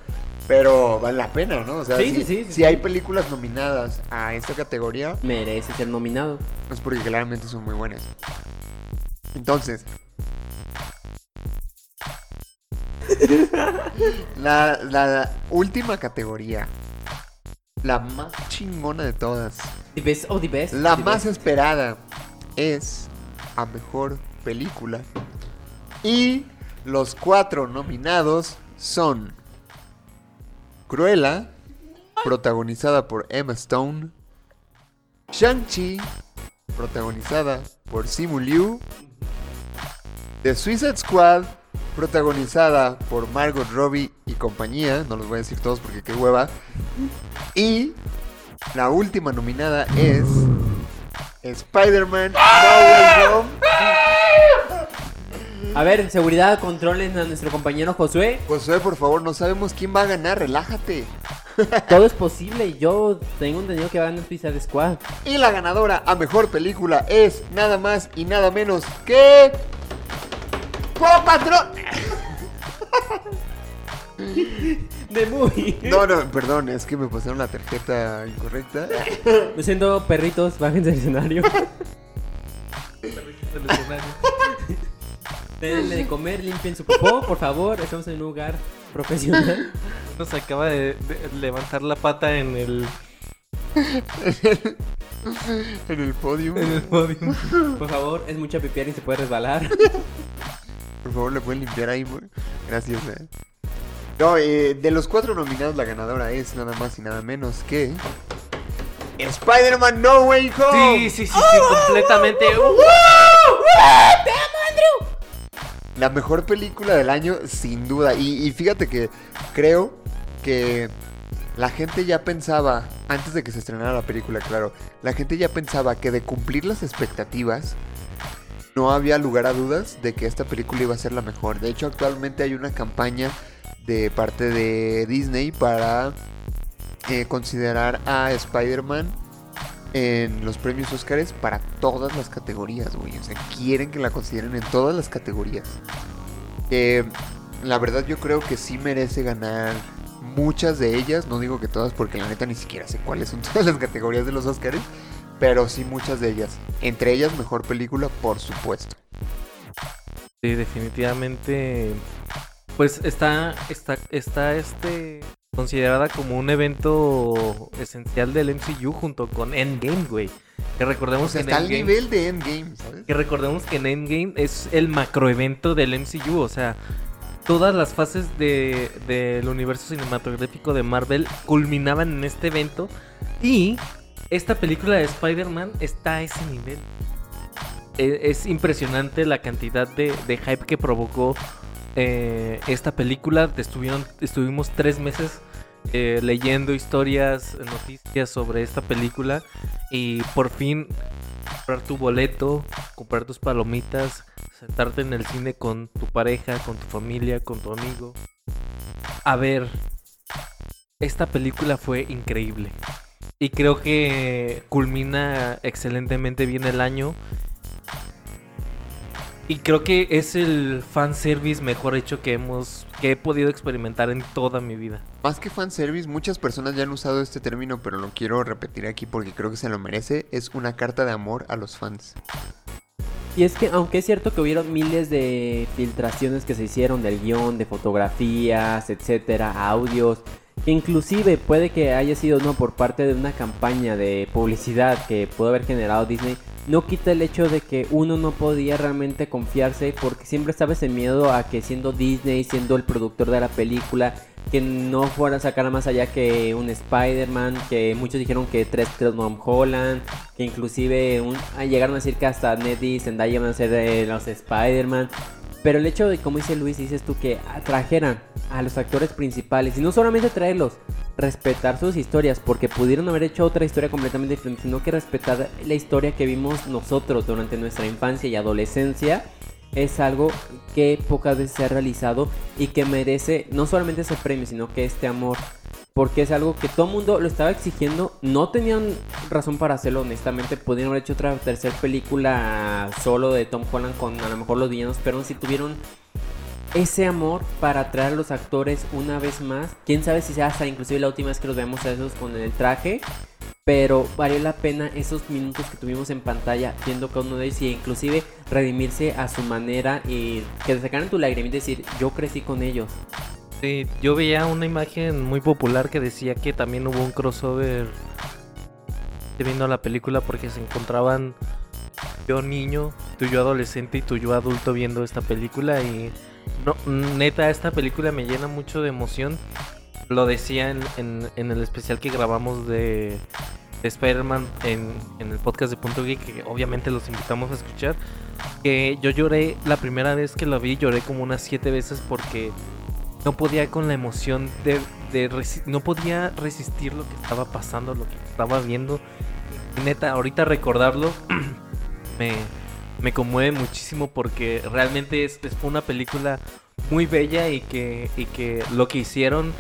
Pero vale la pena, ¿no? O sea, Sí, si, sí, sí, si hay películas nominadas a esta categoría, merece ser nominado. es porque claramente son muy buenas. Entonces. [laughs] La, la última categoría. La más chingona de todas. The best of the best. La the más best. esperada es a mejor película. Y los cuatro nominados son Cruella, protagonizada por Emma Stone, Shang-Chi, protagonizada por Simu Liu, The Suicide Squad, protagonizada por Margot Robbie y compañía, no los voy a decir todos porque qué hueva, y la última nominada es Spider-Man. A ver, seguridad, controlen a nuestro compañero Josué. Josué, por favor, no sabemos quién va a ganar, relájate. [laughs] Todo es posible yo tengo entendido que va a ganar Suicide Squad. Y la ganadora a mejor película es nada más y nada menos que. ¡Paw Patrol! [laughs] De movie. No, no, perdón, es que me pasaron la tarjeta incorrecta. Lo siento, perritos, bájense del escenario. [laughs] del escenario. Denle de comer, limpien su popó, por favor. Estamos en un lugar profesional. Nos acaba de, de levantar la pata en el, en el podio. en el podium. Por favor, es mucha pipiar y se puede resbalar. Por favor, le pueden limpiar ahí, güey? Gracias, eh. No, eh, de los cuatro nominados, la ganadora es nada más y nada menos que. Spider-Man No Way Home. Sí, sí, sí, sí, completamente. ¡Uh! La mejor película del año, sin duda. Y, fíjate que creo que la gente ya pensaba, antes de que se estrenara la película, claro, la gente ya pensaba que de cumplir las expectativas, no había lugar a dudas de que esta película iba a ser la mejor. De hecho, actualmente hay una campaña de parte de Disney para eh, considerar a Spider-Man en los premios Oscars para todas las categorías, güey. O sea, quieren que la consideren en todas las categorías. Eh, la verdad yo creo que sí merece ganar muchas de ellas. No digo que todas porque la neta ni siquiera sé cuáles son [laughs] todas las categorías de los Oscars. Pero sí muchas de ellas. Entre ellas mejor película, por supuesto. Sí, definitivamente. Pues está, está, está este considerada como un evento esencial del MCU junto con Endgame, güey. Que recordemos O sea, que está en al Endgame- nivel de Endgame, ¿sabes? Que recordemos que en Endgame es el macroevento del MCU, o sea, todas las fases de- del universo cinematográfico de Marvel culminaban en este evento y esta película de Spider-Man está a ese nivel. E- Es, impresionante la cantidad de, de hype que provocó eh, esta película. Estuvieron, estuvimos tres meses eh, leyendo historias, noticias sobre esta película y por fin comprar tu boleto, comprar tus palomitas, sentarte en el cine con tu pareja, con tu familia, con tu amigo. A ver, esta película fue increíble. Y creo que culmina excelentemente bien el año. Y creo que es el fanservice mejor hecho que hemos que he podido experimentar en toda mi vida. Más que fanservice, muchas personas ya han usado este término, pero lo quiero repetir aquí porque creo que se lo merece. Es una carta de amor a los fans. Y es que, aunque es cierto que hubieron miles de filtraciones que se hicieron del guion, de fotografías, etcétera, audios, inclusive puede que haya sido no por parte de una campaña de publicidad que pudo haber generado Disney, no quita el hecho de que uno no podía realmente confiarse porque siempre estaba ese miedo a que siendo Disney, siendo el productor de la película, que no fuera a sacar más allá que un Spider-Man, que muchos dijeron que tres Tom Holland, que inclusive un- llegaron a decir que hasta Ned y Zendaya van a ser eh, los Spider-Man. Pero el hecho de, como dice Luis, dices tú, que trajeran a los actores principales y no solamente traerlos, respetar sus historias, porque pudieron haber hecho otra historia completamente diferente, sino que respetar la historia que vimos nosotros durante nuestra infancia y adolescencia, es algo que pocas veces se ha realizado y que merece no solamente ese premio, sino que este amor. Porque es algo que todo el mundo lo estaba exigiendo. No tenían razón para hacerlo, honestamente. Pudieron haber hecho otra tercera película solo de Tom Holland con a lo mejor los villanos. Pero si tuvieron ese amor para traer a los actores una vez más. Quién sabe si sea hasta inclusive la última vez que los veamos a esos con el traje. Pero valió la pena esos minutos que tuvimos en pantalla viendo cada uno de ellos y inclusive redimirse a su manera y que te sacaran tu lagrimita y decir yo crecí con ellos. Sí, yo veía una imagen muy popular que decía que también hubo un crossover viendo la película porque se encontraban yo niño, tú yo adolescente y tú yo adulto viendo esta película y no, neta esta película me llena mucho de emoción. Lo decía en, el especial que grabamos de, de Spider-Man en, en el podcast de Punto Geek, que obviamente los invitamos a escuchar. Que yo lloré la primera vez que lo vi, lloré como unas siete veces porque no podía con la emoción de, no podía resistir lo que estaba pasando, lo que estaba viendo. Neta, ahorita recordarlo [clears throat] me, me conmueve muchísimo porque realmente es, es- una película muy bella y que, y que lo que hicieron,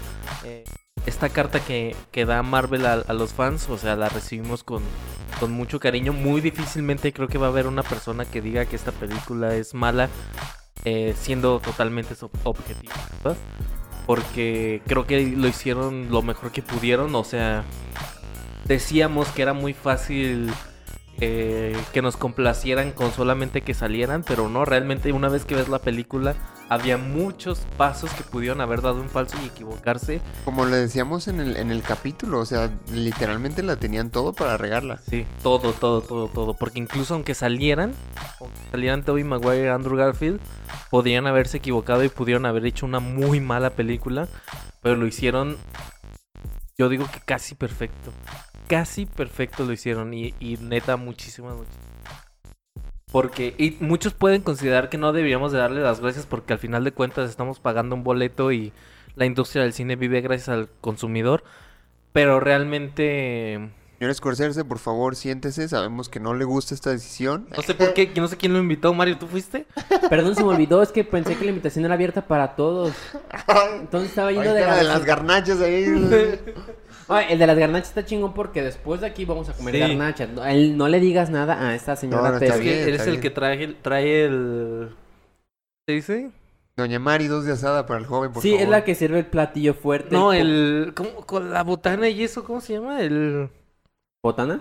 eh, esta carta que, que da Marvel a, a los fans, o sea, la recibimos con, con mucho cariño. Muy difícilmente creo que va a haber una persona que diga que esta película es mala eh, siendo totalmente ¿verdad? Porque creo que lo hicieron lo mejor que pudieron, o sea, decíamos que era muy fácil eh, que nos complacieran con solamente que salieran, pero no, realmente una vez que ves la película había muchos pasos que pudieron haber dado un falso y equivocarse. Como le decíamos en el, en el capítulo, o sea, literalmente la tenían todo para regarla. Sí, todo, todo, todo, todo. Porque incluso aunque salieran, aunque salieran Tobey Maguire y Andrew Garfield, podrían haberse equivocado y pudieron haber hecho una muy mala película. Pero lo hicieron, yo digo que casi perfecto. Casi perfecto lo hicieron. Y, y neta, muchísimas, muchísimas. Porque, y muchos pueden considerar que no deberíamos de darle las gracias porque al final de cuentas estamos pagando un boleto y la industria del cine vive gracias al consumidor. Pero realmente... Señor Scorsese, por favor, siéntese. Sabemos que no le gusta esta decisión. No sé por qué, no sé quién lo invitó. Mario, ¿tú fuiste? [laughs] Perdón, se me olvidó, es que pensé que la invitación era abierta para todos. Entonces estaba yendo de, la- de las garnachas ahí. [laughs] Ay, el de las garnachas está chingón porque después de aquí vamos a comer Sí. garnachas. No, él- no le digas nada a esta señora No, no, está bien, eres está el bien. que trae, trae el... ¿Se dice? Doña Mari, dos de asada para el joven, por Sí, favor. es la que sirve el platillo fuerte. No, el... ¿cómo? Con la botana y eso, ¿cómo se llama? El... ¿Botana?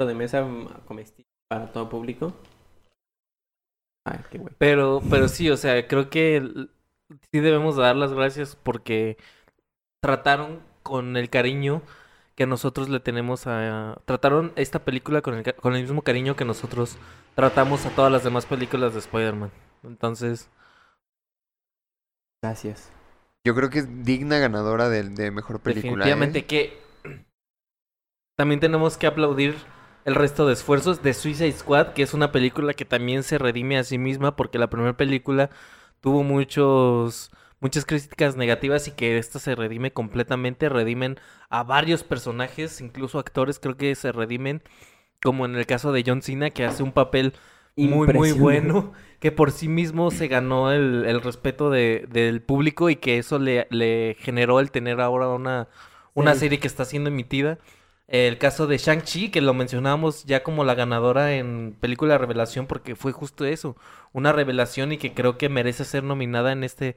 Lo de mesa mm, comestible para todo público. Ay, qué güey. Pero, pero sí, o sea, creo que sí debemos dar las gracias porque trataron con el cariño que nosotros le tenemos a... Trataron esta película con el, ca- con el mismo cariño que nosotros tratamos a todas las demás películas de Spider-Man. Entonces, Gracias. Yo creo que es digna ganadora de, de mejor película. definitivamente ¿eh? que también tenemos que aplaudir el resto de esfuerzos de Suicide Squad, que es una película que también se redime a sí misma porque la primera película tuvo muchos muchas críticas negativas y que esta se redime completamente, redimen a varios personajes, incluso actores creo que se redimen, como en el caso de John Cena que hace un papel muy muy bueno, que por sí mismo se ganó el, el respeto de- del público y que eso le, le generó el tener ahora una, una Sí. serie que está siendo emitida. El caso de Shang-Chi, que lo mencionábamos ya como la ganadora en película revelación, porque fue justo eso, una revelación y que creo que merece ser nominada en este,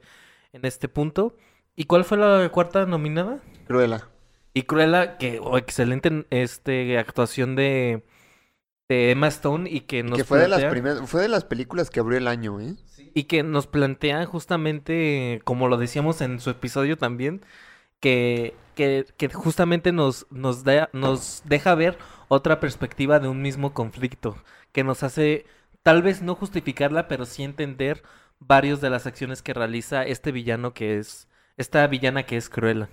en este punto. ¿Y cuál fue la cuarta nominada? Cruella. Y Cruella, que oh, excelente este, actuación de, de Emma Stone y que nos que fue de las plantea- primeras, fue de las películas que abrió el año, ¿eh? y que nos plantea justamente, como lo decíamos en su episodio también, que, que, que justamente nos, nos, da- nos deja ver otra perspectiva de un mismo conflicto, que nos hace tal vez no justificarla, pero sí entender varios de las acciones que realiza este villano que es, esta villana que es Cruella.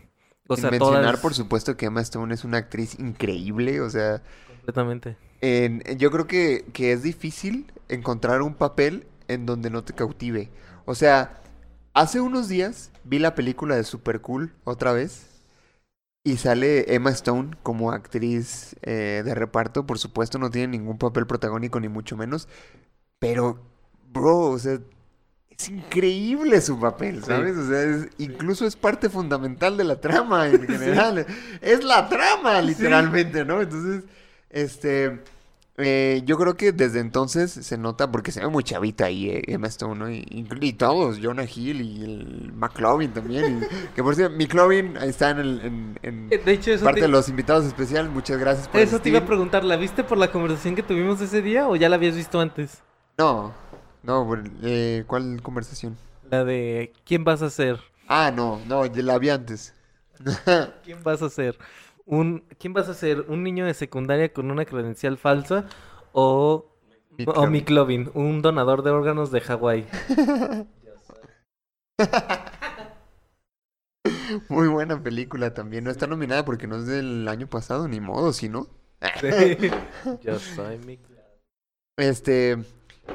O sea, mencionar, todas... por supuesto, que Emma Stone es una actriz increíble, o sea... Completamente. En- yo creo que, que es difícil encontrar un papel en donde no te cautive. O sea, hace unos días vi la película de Super Cool otra vez. Y sale Emma Stone como actriz eh, de reparto. Por supuesto, no tiene ningún papel protagónico, ni mucho menos. Pero, bro, o sea, es increíble su papel, Sí. ¿sabes? O sea, es- incluso es parte fundamental de la trama en [laughs] general. Es la trama, literalmente, ¿no? Entonces, este, eh, yo creo que desde entonces se nota, porque se ve muy chavita ahí eh, Emma Stone, ¿no? Y, y- y todos, Jonah Hill y el McLovin también. y- [laughs] que por cierto, McLovin está en, el, en, en Eh, De hecho, eso, parte te, de los invitados especiales. Muchas gracias por eso te iba a asistir. preguntar, ¿la viste por la conversación que tuvimos ese día o ya la habías visto antes? No, no, eh, ¿cuál conversación? La de ¿quién vas a ser? Ah, no, no, la vi antes. [laughs] ¿Quién vas a ser? Un, ¿Quién vas a ser? ¿Un niño de secundaria con una credencial falsa? ¿O, o McLovin. McLovin, un donador de órganos de Hawái? [laughs] Muy buena película también. No está nominada porque no es del año pasado, ni modo, si no. [laughs] Yo soy. Este,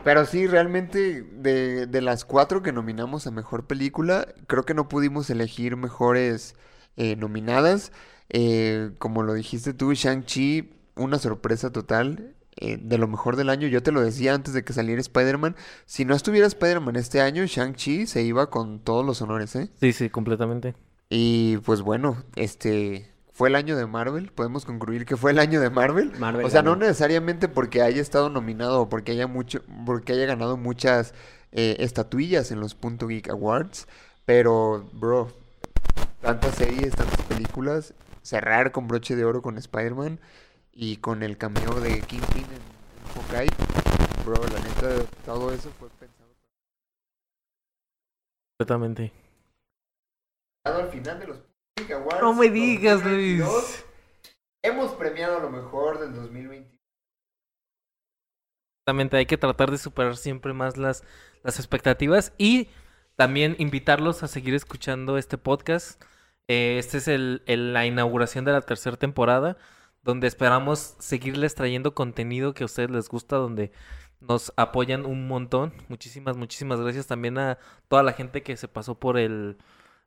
pero sí, realmente de, de las cuatro que nominamos a mejor película, creo que no pudimos elegir mejores eh, nominadas. Eh, como lo dijiste tú, Shang-Chi, una sorpresa total. eh, de lo mejor del año, yo te lo decía antes de que saliera Spider-Man. Si no estuviera Spider-Man este año, Shang-Chi se iba con todos los honores, ¿eh? Sí, sí, completamente. Y pues bueno, este fue el año de Marvel. Podemos concluir que fue el año de Marvel. Marvel O sea, no necesariamente porque haya estado nominado o porque haya mucho, porque haya ganado muchas eh, estatuillas en los Punto Geek Awards, pero bro, tantas series, tantas películas, cerrar con broche de oro con Spider-Man y con el cameo de Kingpin en, en Hawkeye, bro, la neta, todo eso fue pensado Completamente. al final de los Punto Geek Awards. No me digas, Luis. 2022. Hemos premiado lo mejor del 2020. Exactamente, hay que tratar de superar siempre más las, las expectativas y también invitarlos a seguir escuchando este podcast. Eh, este es el, el- la inauguración de la tercera temporada, donde esperamos seguirles trayendo contenido que a ustedes les gusta, donde nos apoyan un montón. Muchísimas, muchísimas gracias también a toda la gente que se pasó por el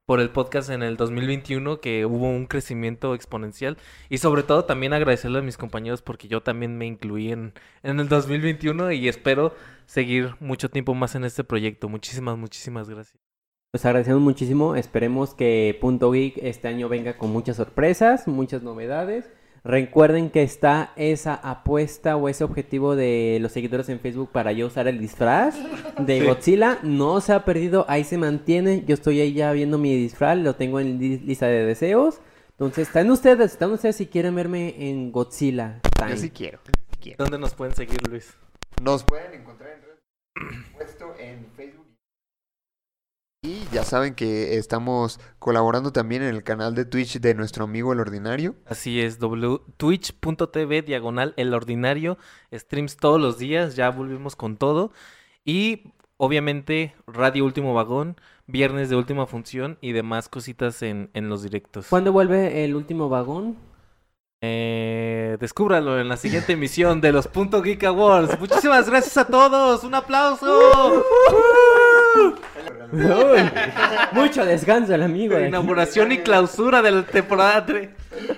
por el podcast en el 2021, que hubo un crecimiento exponencial. Y sobre todo también agradecerle a mis compañeros porque yo también me incluí en, en el 2021 y espero seguir mucho tiempo más en este proyecto. Muchísimas, muchísimas gracias. Pues agradecemos muchísimo. Esperemos que Punto Geek este año venga con muchas sorpresas, muchas novedades. Recuerden que está esa apuesta o ese objetivo de los seguidores en Facebook para yo usar el disfraz de [laughs] Sí. Godzilla. No se ha perdido, ahí se mantiene. Yo estoy ahí ya viendo mi disfraz, lo tengo en li- lista de deseos. Entonces, están ustedes, están ustedes si quieren verme en Godzilla. Yo sí quiero. ¿Dónde nos pueden seguir, Luis? Nos pueden encontrar en redes puesto en Facebook. Y ya saben que estamos colaborando también en el canal de Twitch de nuestro amigo El Ordinario. Así es, twitch.tv diagonal el ordinario, streams todos los días, ya volvimos con todo. Y obviamente Radio Último Vagón, viernes de última función y demás cositas en, en los directos. ¿Cuándo vuelve el último vagón? Eh, descúbralo en la siguiente emisión de los Punto Geek Awards. Muchísimas gracias a todos, un aplauso. [laughs] Uy, [laughs] mucho descanso el amigo. de aquí. Inauguración y clausura de la temporada 3.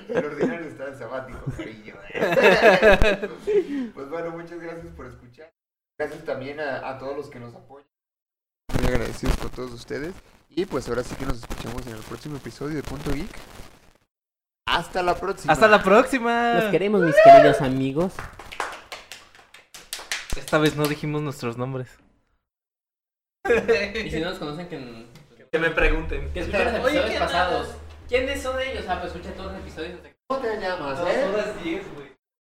El Ordinario está en sabático, cariño. [laughs] pues bueno, muchas gracias por escuchar. Gracias también a, a todos los que nos apoyan. Muy agradecidos con todos ustedes. Y pues ahora sí que nos escuchamos en el próximo episodio de Punto Geek. Hasta la próxima. Hasta la próxima. Los queremos, mis queridos amigos. Esta vez no dijimos nuestros nombres. [laughs] Y si no los conocen, que, Que me pregunten. que escuchen los episodios pasados. ¿Quiénes son ellos? Ah, pues escucha todos los episodios. ¿Cómo te llamas, eh? horas diez, güey.